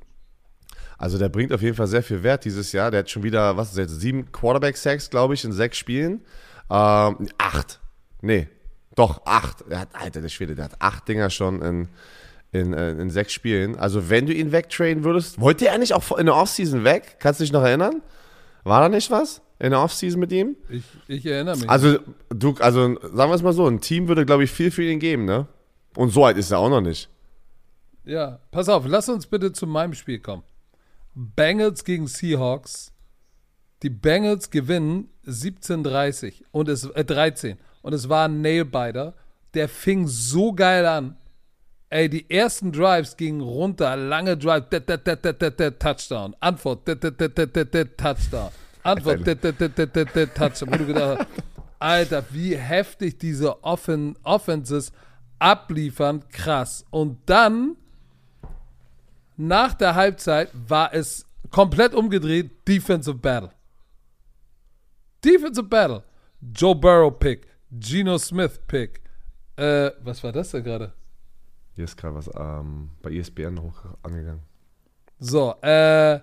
Also der bringt auf jeden Fall sehr viel Wert dieses Jahr. Der hat schon wieder, was ist jetzt, sieben Quarterback-Sacks, glaube ich, in sechs Spielen. Ähm, acht. Nee, doch, acht. Er hat, Alter, der Schwede, der hat acht Dinger schon in, in, äh, in sechs Spielen. Also wenn du ihn wegtraden würdest, wollte er eigentlich auch in der Offseason weg? Kannst du dich noch erinnern? War da nicht was? In der Offseason mit ihm. Ich, ich erinnere mich. Also, du, also sagen wir es mal so, ein Team würde, glaube ich, viel für ihn geben, ne? Und so alt ist er auch noch nicht. Ja, pass auf, lass uns bitte zu meinem Spiel kommen. Bengals gegen Seahawks. Die Bengals gewinnen 17:30 und es äh, 13 und es war ein Nailbiter. Der fing so geil an. Ey, die ersten Drives gingen runter, lange Drive, Touchdown. Antwort, Touchdown. Antwort, dat, Touchdown. Wo du gedacht hast, Alter, wie heftig diese Offen Offenses abliefern, krass. Und dann, nach der Halbzeit, war es komplett umgedreht, Defensive Battle. Defensive Battle. Joe Burrow Pick, Geno Smith Pick. Äh, was war das denn gerade? Hier ist gerade was ähm, bei ESPN hoch angegangen. So, äh,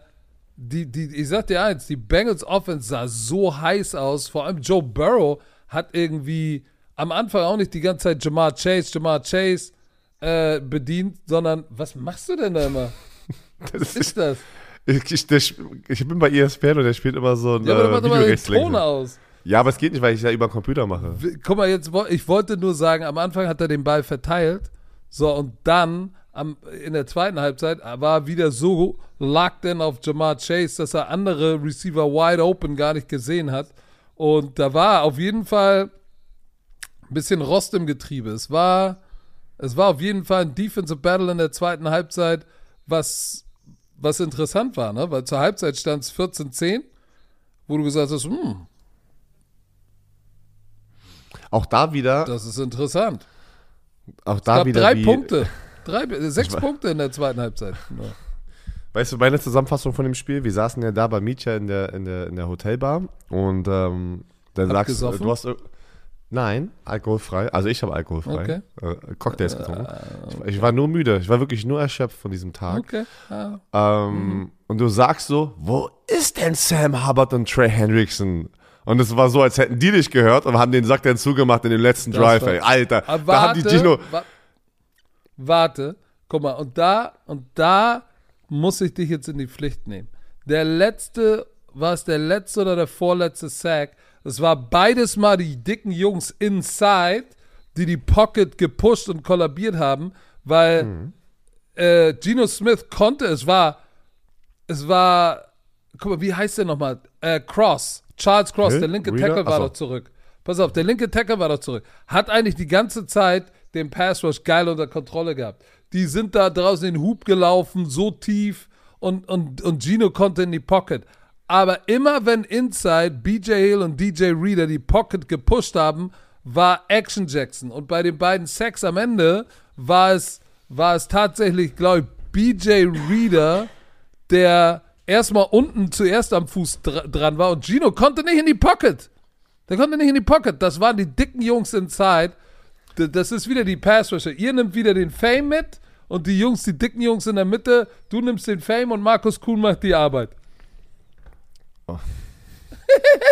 die, die, ich sag dir eins, die Bengals Offense sah so heiß aus. Vor allem Joe Burrow hat irgendwie am Anfang auch nicht die ganze Zeit Jamar Chase, Jamar Chase äh, bedient, sondern was machst du denn da immer? Was ist das? Ich, ich, der, ich bin bei ESPN und der spielt immer so ein Ja, aber du äh, machst. Ton aus. Ja, aber es geht nicht, weil ich ja über den Computer mache. Guck mal, jetzt, ich wollte nur sagen, am Anfang hat er den Ball verteilt. So, und dann am, in der zweiten Halbzeit war er wieder so locked in auf Jamar Chase, dass er andere Receiver wide open gar nicht gesehen hat. Und da war auf jeden Fall ein bisschen Rost im Getriebe. Es war, es war auf jeden Fall ein Defensive Battle in der zweiten Halbzeit, was, was interessant war, ne? Weil zur Halbzeit stand es 14-10, wo du gesagt hast, hm, Auch da wieder, das ist interessant. auch Es da gab wieder drei Punkte. Drei, äh, sechs war- Punkte in der zweiten Halbzeit. Nur. Weißt du, meine Zusammenfassung von dem Spiel, wir saßen ja da bei Mietja in der, in der, in der Hotelbar und ähm, dann Habt sagst du, du hast. Nein, alkoholfrei. Also ich habe alkoholfrei. Äh, Cocktails getrunken. Ich, ich war nur müde. Ich war wirklich nur erschöpft von diesem Tag. Okay. Ja. Ähm, Und du sagst so, wo ist denn Sam Hubbard und Trey Hendrickson? Und es war so, als hätten die dich gehört und haben den Sack dann zugemacht in dem letzten Das Drive, ey. Alter, Aber da haben die warte, Gino. wa warte, guck mal, und da, und da muss ich dich jetzt in die Pflicht nehmen. Der letzte, war es der letzte oder der vorletzte Sack? Es war beides mal die dicken Jungs inside, die die Pocket gepusht und kollabiert haben, weil Mhm. äh, Geno Smith konnte, es war, es war, guck mal, wie heißt der nochmal? Äh, Cross, Charles Cross, Hill? der linke Reader? Tackle war Ach so. doch zurück. Pass auf, der linke Tackle war doch zurück. Hat eigentlich die ganze Zeit den Pass Rush geil unter Kontrolle gehabt. Die sind da draußen in den Hub gelaufen, so tief und, und, und Gino konnte in die Pocket. Aber immer wenn Inside BJ Hill und DJ Reader die Pocket gepusht haben, war Action Jackson. Und bei den beiden Sacks am Ende war es, war es tatsächlich, glaube ich, BJ Reader, der erstmal unten zuerst am Fuß dr dran war und Gino konnte nicht in die Pocket. Der konnte nicht in die Pocket. Das waren die dicken Jungs inside. Das ist wieder die Pass. Ihr nehmt wieder den Fame mit und die Jungs, die dicken Jungs in der Mitte, du nimmst den Fame und Markus Kuhn macht die Arbeit.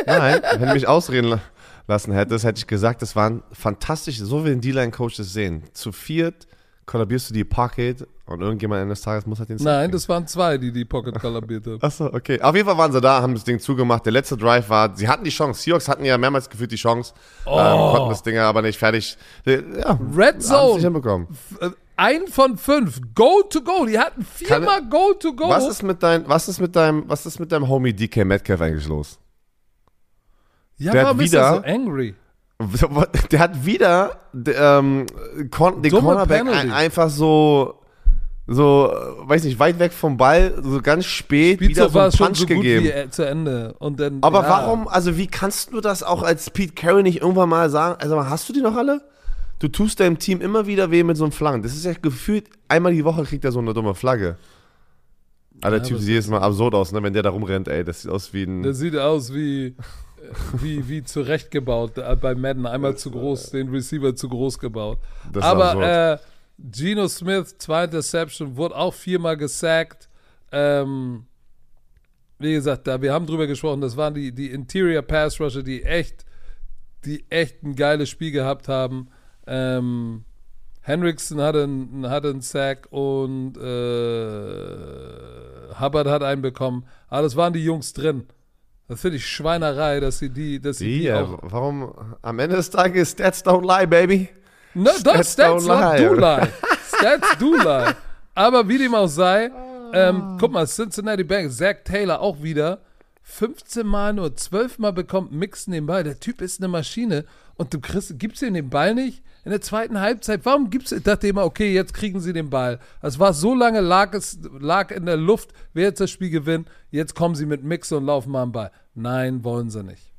Nein, wenn du mich ausreden la- lassen hättest, hätte ich gesagt, das waren fantastisch, so wie ein D-Line-Coach das sehen. Zu viert kollabierst du die Pocket und irgendjemand eines Tages muss halt den Sack Nein, kriegen. das waren zwei, die die Pocket kollabiert haben. Achso, okay. Auf jeden Fall waren sie da, haben das Ding zugemacht. Der letzte Drive war, sie hatten die Chance. Seahawks hatten ja mehrmals gefühlt die Chance, ähm, konnten das Ding aber nicht fertig. äh, Ja, Oh. Red Zone. hinbekommen. Äh, Ein von fünf. Go to go. Die hatten viermal Go to go. Was ist mit dein, was ist mit deinem, was ist mit deinem Homie DK Metcalf eigentlich los? ja, der warum ist er wieder- so angry? Der hat wieder ähm, den Cornerback ein, einfach so, so, äh, weiß nicht, weit weg vom Ball, so ganz spät wieder Pizza so einen Punch so gegeben. wie äh, zu Ende. Und dann, Aber ja. warum, also wie kannst du das auch als Pete Carroll nicht irgendwann mal sagen? Also hast du die noch alle? Du tust deinem Team immer wieder weh mit so einem Flaggen. Das ist ja gefühlt, einmal die Woche kriegt er so eine dumme Flagge. Aber der Ja, Typ sieht jedes Mal absurd aus, ne? wenn der da rumrennt, ey. Das sieht aus wie ein. Der sieht aus wie, äh, wie, wie zurechtgebaut äh, bei Madden. Einmal zu groß, den Receiver zu groß gebaut. Das ist Aber absurd. äh, Geno Smith, zwei Interception, wurde auch viermal gesackt. Ähm, wie gesagt, da, wir haben drüber gesprochen, das waren die, die Interior Pass Rusher, die echt, die echt ein geiles Spiel gehabt haben. Ähm, Henriksen hatte einen, hatte einen Sack und äh, Hubbard hat einen bekommen. Aber das waren die Jungs drin. Das finde ich Schweinerei, dass sie die, dass sie Wie, die äh, warum? Am Ende des Tages, Stats don't lie, baby. No, doch, Stats don't lie. do lie. Stats do lie. Aber wie dem auch sei, ähm, guck mal, Cincinnati Bengals, Zach Taylor auch wieder 15 Mal nur 12 Mal bekommt Mixon den Ball. Der Typ ist eine Maschine und du kriegst, gibst ihm den Ball nicht in der zweiten Halbzeit. Warum gibst du, ich dachte immer, okay, jetzt kriegen sie den Ball. Es war so lange, lag es lag in der Luft, wer jetzt das Spiel gewinnt. Jetzt kommen sie mit Mixon und laufen mal am Ball. Nein, wollen sie nicht.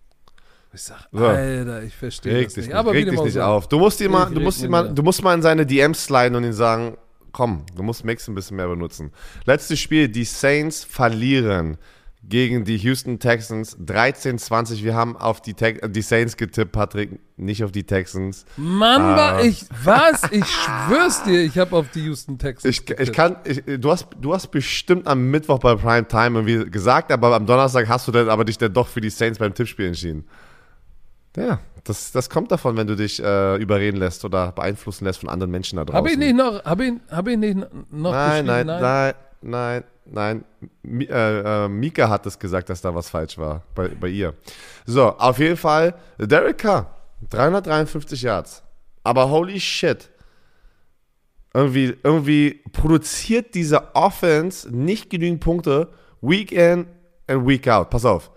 Ich sag, So. Alter, ich verstehe Reg das dich nicht. Aber reg dich nicht auf. Du musst, ihn mal, Ich du, musst ihn mal, du musst mal in seine DMs sliden und ihn sagen, komm, du musst Mix ein bisschen mehr benutzen. Letztes Spiel, die Saints verlieren gegen die Houston Texans 13-20. Wir haben auf die, Tex die Saints getippt, Patrick, nicht auf die Texans. Mann, Ah. war ich, was? Ich schwör's dir, ich habe auf die Houston Texans. Ich, ich getippt. kann, ich, du, hast, du hast bestimmt am Mittwoch bei Prime Time irgendwie gesagt, aber am Donnerstag hast du dann aber dich dann doch für die Saints beim Tippspiel entschieden. Ja, das, das kommt davon, wenn du dich äh, überreden lässt oder beeinflussen lässt von anderen Menschen da draußen. Habe ich nicht noch, habe ich, hab ich nicht noch Nein, geschrieben? nein, nein, nein, nein. Mi, äh, äh, Mika hat es gesagt, dass da was falsch war bei, bei ihr. So, auf jeden Fall, Derek Carr, 353 Yards. Aber holy shit. Irgendwie, irgendwie produziert diese Offense nicht genügend Punkte, Week in and Week out. Pass auf.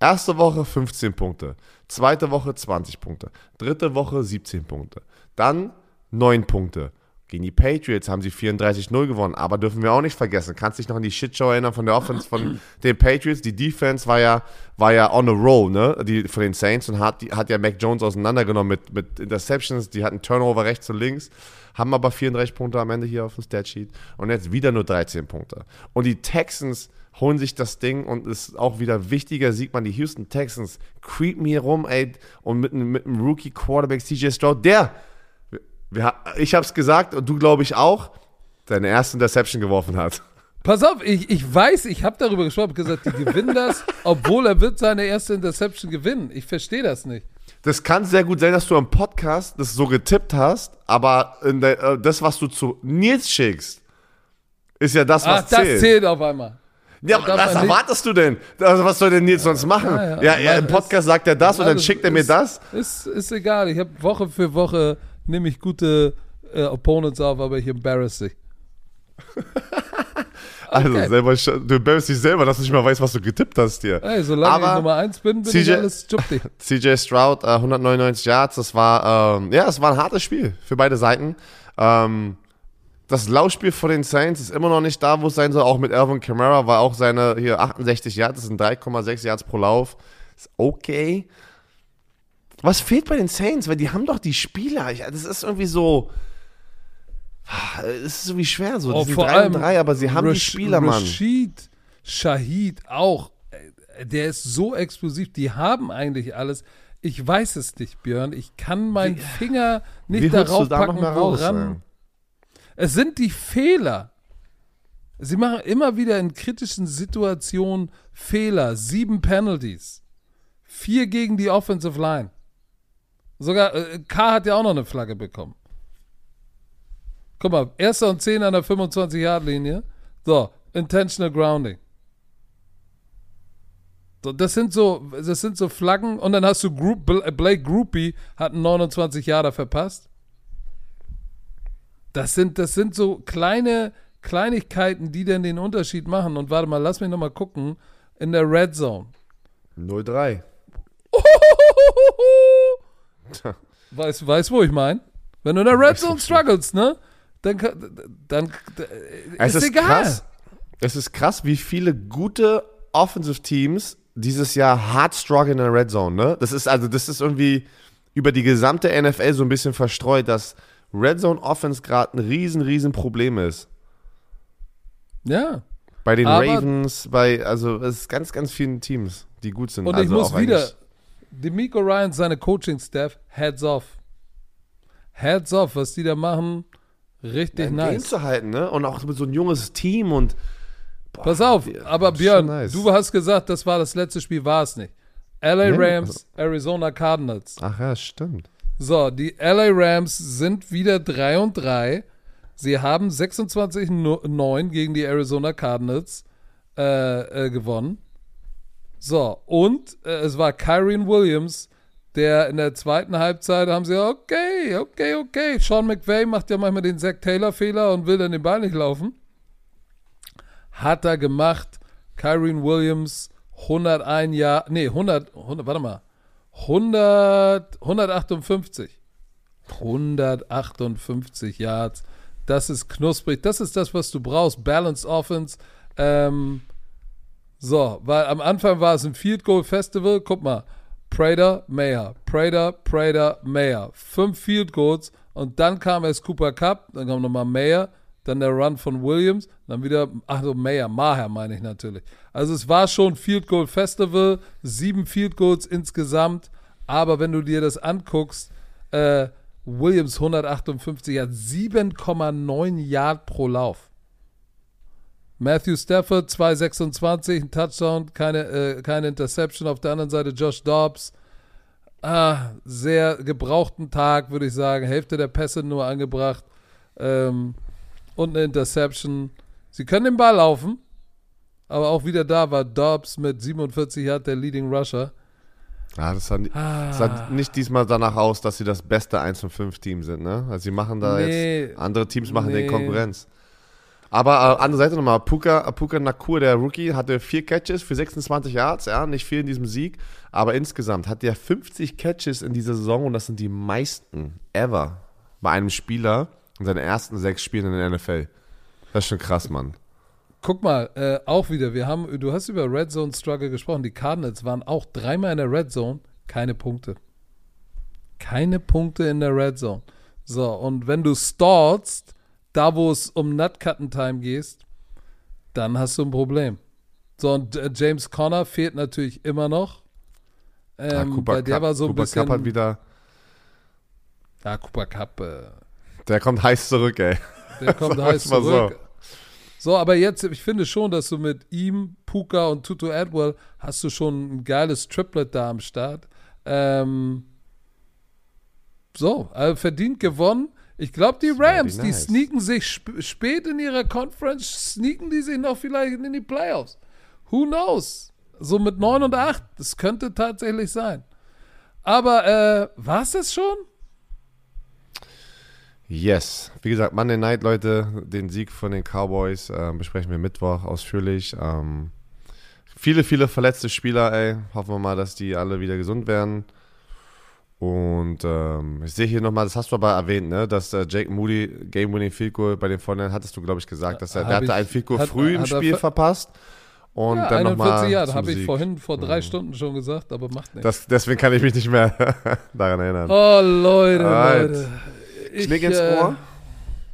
Erste Woche 15 Punkte, zweite Woche 20 Punkte, dritte Woche 17 Punkte, dann 9 Punkte. Gegen die Patriots haben sie 34-0 gewonnen, aber dürfen wir auch nicht vergessen. Kannst dich noch an die Shitshow erinnern von der Offense von den Patriots? Die Defense war ja, war ja on a roll, ne? Die, von den Saints und hat, die, hat ja Mac Jones auseinandergenommen mit, mit Interceptions. Die hatten Turnover rechts und links, haben aber 34 Punkte am Ende hier auf dem Statsheet und jetzt wieder nur 13 Punkte. Und die Texans holen sich das Ding und ist auch wieder wichtiger, sieht man die Houston Texans creepen hier rum, ey, und mit, einem- mit einem Rookie Quarterback CJ Stroud, der wir, ich habe es gesagt und du glaube ich auch, seine erste Interception geworfen hat. Pass auf, ich, ich weiß, ich habe darüber gesprochen, hab gesagt, die gewinnen das, obwohl er wird seine erste Interception gewinnen. Ich verstehe das nicht. Das kann sehr gut sein, dass du am Podcast das so getippt hast, aber in der, äh, das, was du zu Nils schickst, ist ja das, was Ach, das zählt. zählt auf einmal. Ja, was nicht- erwartest du denn? Also, was soll denn Nils sonst machen? Ja, Ja, ja. im Podcast sagt er das und dann schickt er mir ist- das. Ist, ist egal. Ich habe Woche für Woche nehme ich gute äh, Opponents auf, aber ich embarrass dich. Also, Okay. selber, du embarrassst dich selber, dass du nicht mal weißt, was du getippt hast hier. Ey, solange Aber ich Nummer 1 bin, bin CJ ich alles chupti. CJ Stroud, äh, 199 Yards, das war, ähm, ja, es war ein hartes Spiel für beide Seiten. Ähm, das Laufspiel von den Saints ist immer noch nicht da, wo es sein soll. Auch mit Alvin Kamara war auch seine hier 68 Yards, das sind 3,6 Yards pro Lauf. Ist okay. Was fehlt bei den Saints? Weil die haben doch die Spieler. Das ist irgendwie so. Es ist irgendwie schwer so. Die Oh, sind vor 3 allem und 3, aber sie haben die Rash- Spieler, Mann. Rashid Shahid auch. Der ist so explosiv. Die haben eigentlich alles. Ich weiß es nicht, Björn. Ich kann meinen Finger Wie nicht du darauf da noch packen, raus? woran. ey? Es sind die Fehler. Sie machen immer wieder in kritischen Situationen Fehler. Sieben Penalties. Vier gegen die Offensive Line. Sogar äh, K hat ja auch noch eine Flagge bekommen. Guck mal, erster und zehn an der 25-Yard-Linie. So, intentional grounding. So, das sind so, das sind so Flaggen und dann hast du Group, Blake Groupie hat einen 29 Jahre verpasst. Das sind, das sind so kleine Kleinigkeiten, die dann den Unterschied machen. Und warte mal, lass mich nochmal gucken. In der Red Zone. 0-3. Weißt, weißt wo ich meine? Wenn du in der Red Zone struggles, ne? Dann, kann- dann Es ist, ist egal. krass. Es ist krass, wie viele gute Offensive Teams dieses Jahr hart strugglen in der Red Zone, ne? Das ist also, das ist irgendwie über die gesamte NFL so ein bisschen verstreut, dass Red Zone Offense gerade ein riesen, riesen Problem ist. Ja. Bei den Ravens, bei, also es ist ganz, ganz vielen Teams, die gut sind. Und also ich muss wieder, Demico Ryan, seine Coaching-Staff, heads off. Heads off, was die da machen, richtig Game nice. zu halten, ne? Und auch mit so ein junges Team und boah, Pass auf, aber Björn, nice. du hast gesagt, das war das letzte Spiel, war es nicht. LA Nee, Rams, Arizona Cardinals. Ach ja, stimmt. So, die LA Rams sind wieder 3 und 3. Sie haben 26-9 gegen die Arizona Cardinals äh, äh, gewonnen. So, und äh, es war Kyron Williams der in der zweiten Halbzeit haben sie, okay, okay, okay. Sean McVay macht ja manchmal den Zack Taylor-Fehler und will dann den Ball nicht laufen. Hat er gemacht. Kyrene Williams 101 Jahre, nee, 100, 100, warte mal, 100, 158. 158 Yards. Das ist knusprig. Das ist das, was du brauchst. Balanced Offense. Ähm, so, weil am Anfang war es ein Field Goal Festival. Guck mal. Prater, Mayer. Prater, Prater, Mayer. Fünf Field Goals. Und dann kam erst Cooper Cup. Dann kam nochmal Mayer. Dann der Run von Williams. Dann wieder, ach so, Mayer. Maher meine ich natürlich. Also es war schon Field Goal Festival. Sieben Field Goals insgesamt. Aber wenn du dir das anguckst, äh, Williams 158 hat 7,9 Yard pro Lauf. Matthew Stafford 226, ein Touchdown, keine, äh, keine Interception. Auf der anderen Seite Josh Dobbs. Ah, sehr gebrauchten Tag, würde ich sagen. Hälfte der Pässe nur angebracht. Ähm, und eine Interception. Sie können den Ball laufen. Aber auch wieder da war Dobbs mit 47 Yard der Leading Rusher. Ja, das sah, ah. sah, nicht diesmal danach aus, dass sie das beste 1 von 5 Team sind, ne? Also sie machen da nee, jetzt, andere Teams machen nee. den Konkurrenz. Aber äh, andere Seite nochmal, Puka, Puka Nakur, der Rookie, hatte vier Catches für 26 Yards, ja, nicht viel in diesem Sieg, aber insgesamt hat er 50 Catches in dieser Saison und das sind die meisten ever bei einem Spieler in seinen ersten sechs Spielen in der NFL. Das ist schon krass, Mann guck mal, äh, auch wieder, wir haben, du hast über Red Zone Struggle gesprochen. Die Cardinals waren auch dreimal in der Red Zone, keine Punkte. Keine Punkte in der Red Zone. So, und wenn du stallst, da wo es um Nutcutten Time gehst, dann hast du ein Problem. So, und äh, James Conner fehlt natürlich immer noch. Ähm, ja, Cooper der Cup, war so ein Cooper bisschen. Cup hat wieder. Ja, Cooper Cup. Äh, der kommt heiß zurück, ey. Der kommt heiß zurück. So. So, aber jetzt, ich finde schon, dass du mit ihm, Puka und Tutu Adwell hast du schon ein geiles Triplet da am Start. Ähm, so, also verdient gewonnen. Ich glaube, die Rams, die nice. sneaken sich sp spät in ihrer Conference, sneaken die sich noch vielleicht in die Playoffs. Who knows? So mit 9 und 8, das könnte tatsächlich sein. Aber äh, war es das schon? Yes. Wie gesagt, Monday Night, Leute, den Sieg von den Cowboys äh, besprechen wir Mittwoch ausführlich. Ähm, viele, viele verletzte Spieler, ey. Hoffen wir mal, dass die alle wieder gesund werden. Und ähm, ich sehe hier nochmal, das hast du aber erwähnt, ne, dass äh, Jake Moody Game-Winning Field Goal bei den Vornern hattest du, glaube ich, gesagt, dass er, der hatte ein Field Goal hat, früh im Spiel ver verpasst. Und ja, dann 41 Jahre, habe ich vorhin vor drei mhm. Stunden schon gesagt, aber macht nichts. Das, deswegen kann ich mich nicht mehr daran erinnern. Oh, Leute, Alright. Leute ich, Knick ins äh, Ohr?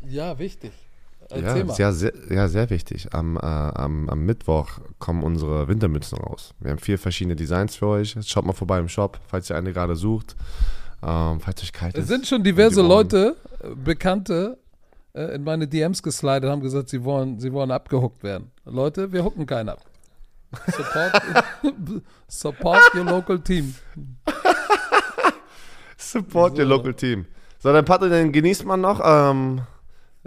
Ja, wichtig. Ja, sehr, sehr, ja, sehr wichtig. Am, äh, am, am Mittwoch kommen unsere Wintermützen raus. Wir haben vier verschiedene Designs für euch. Schaut mal vorbei im Shop, falls ihr eine gerade sucht. Ähm, falls euch kalt ist. Es sind schon diverse Leute, äh, Bekannte, äh, in meine DMs geslidet, haben gesagt, sie wollen, sie wollen abgehuckt werden. Leute, wir hucken keinen ab. Support, support your local team. support so. your local team. So, dann Patrick, dann genießt man noch ähm,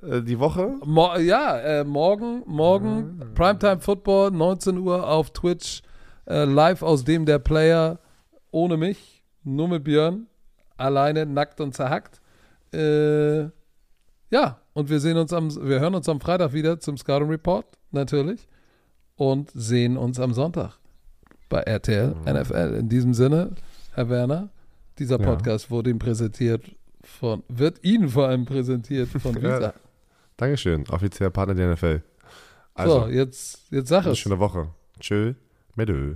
äh, die Woche. Mo ja, äh, morgen, morgen mhm. Primetime Football, 19 Uhr auf Twitch, äh, live aus dem der Player, ohne mich, nur mit Björn, alleine, nackt und zerhackt. Äh, ja, und wir sehen uns am, wir hören uns am Freitag wieder zum Scouting Report, natürlich. Und sehen uns am Sonntag bei RTL mhm. NFL. In diesem Sinne, Herr Werner, dieser Podcast ja. wurde ihm präsentiert von, wird Ihnen vor allem präsentiert von Visa. Ja, Dankeschön, offizieller Partner der NFL. Also, so, jetzt, jetzt sag es. Schöne Woche. Tschö, medö.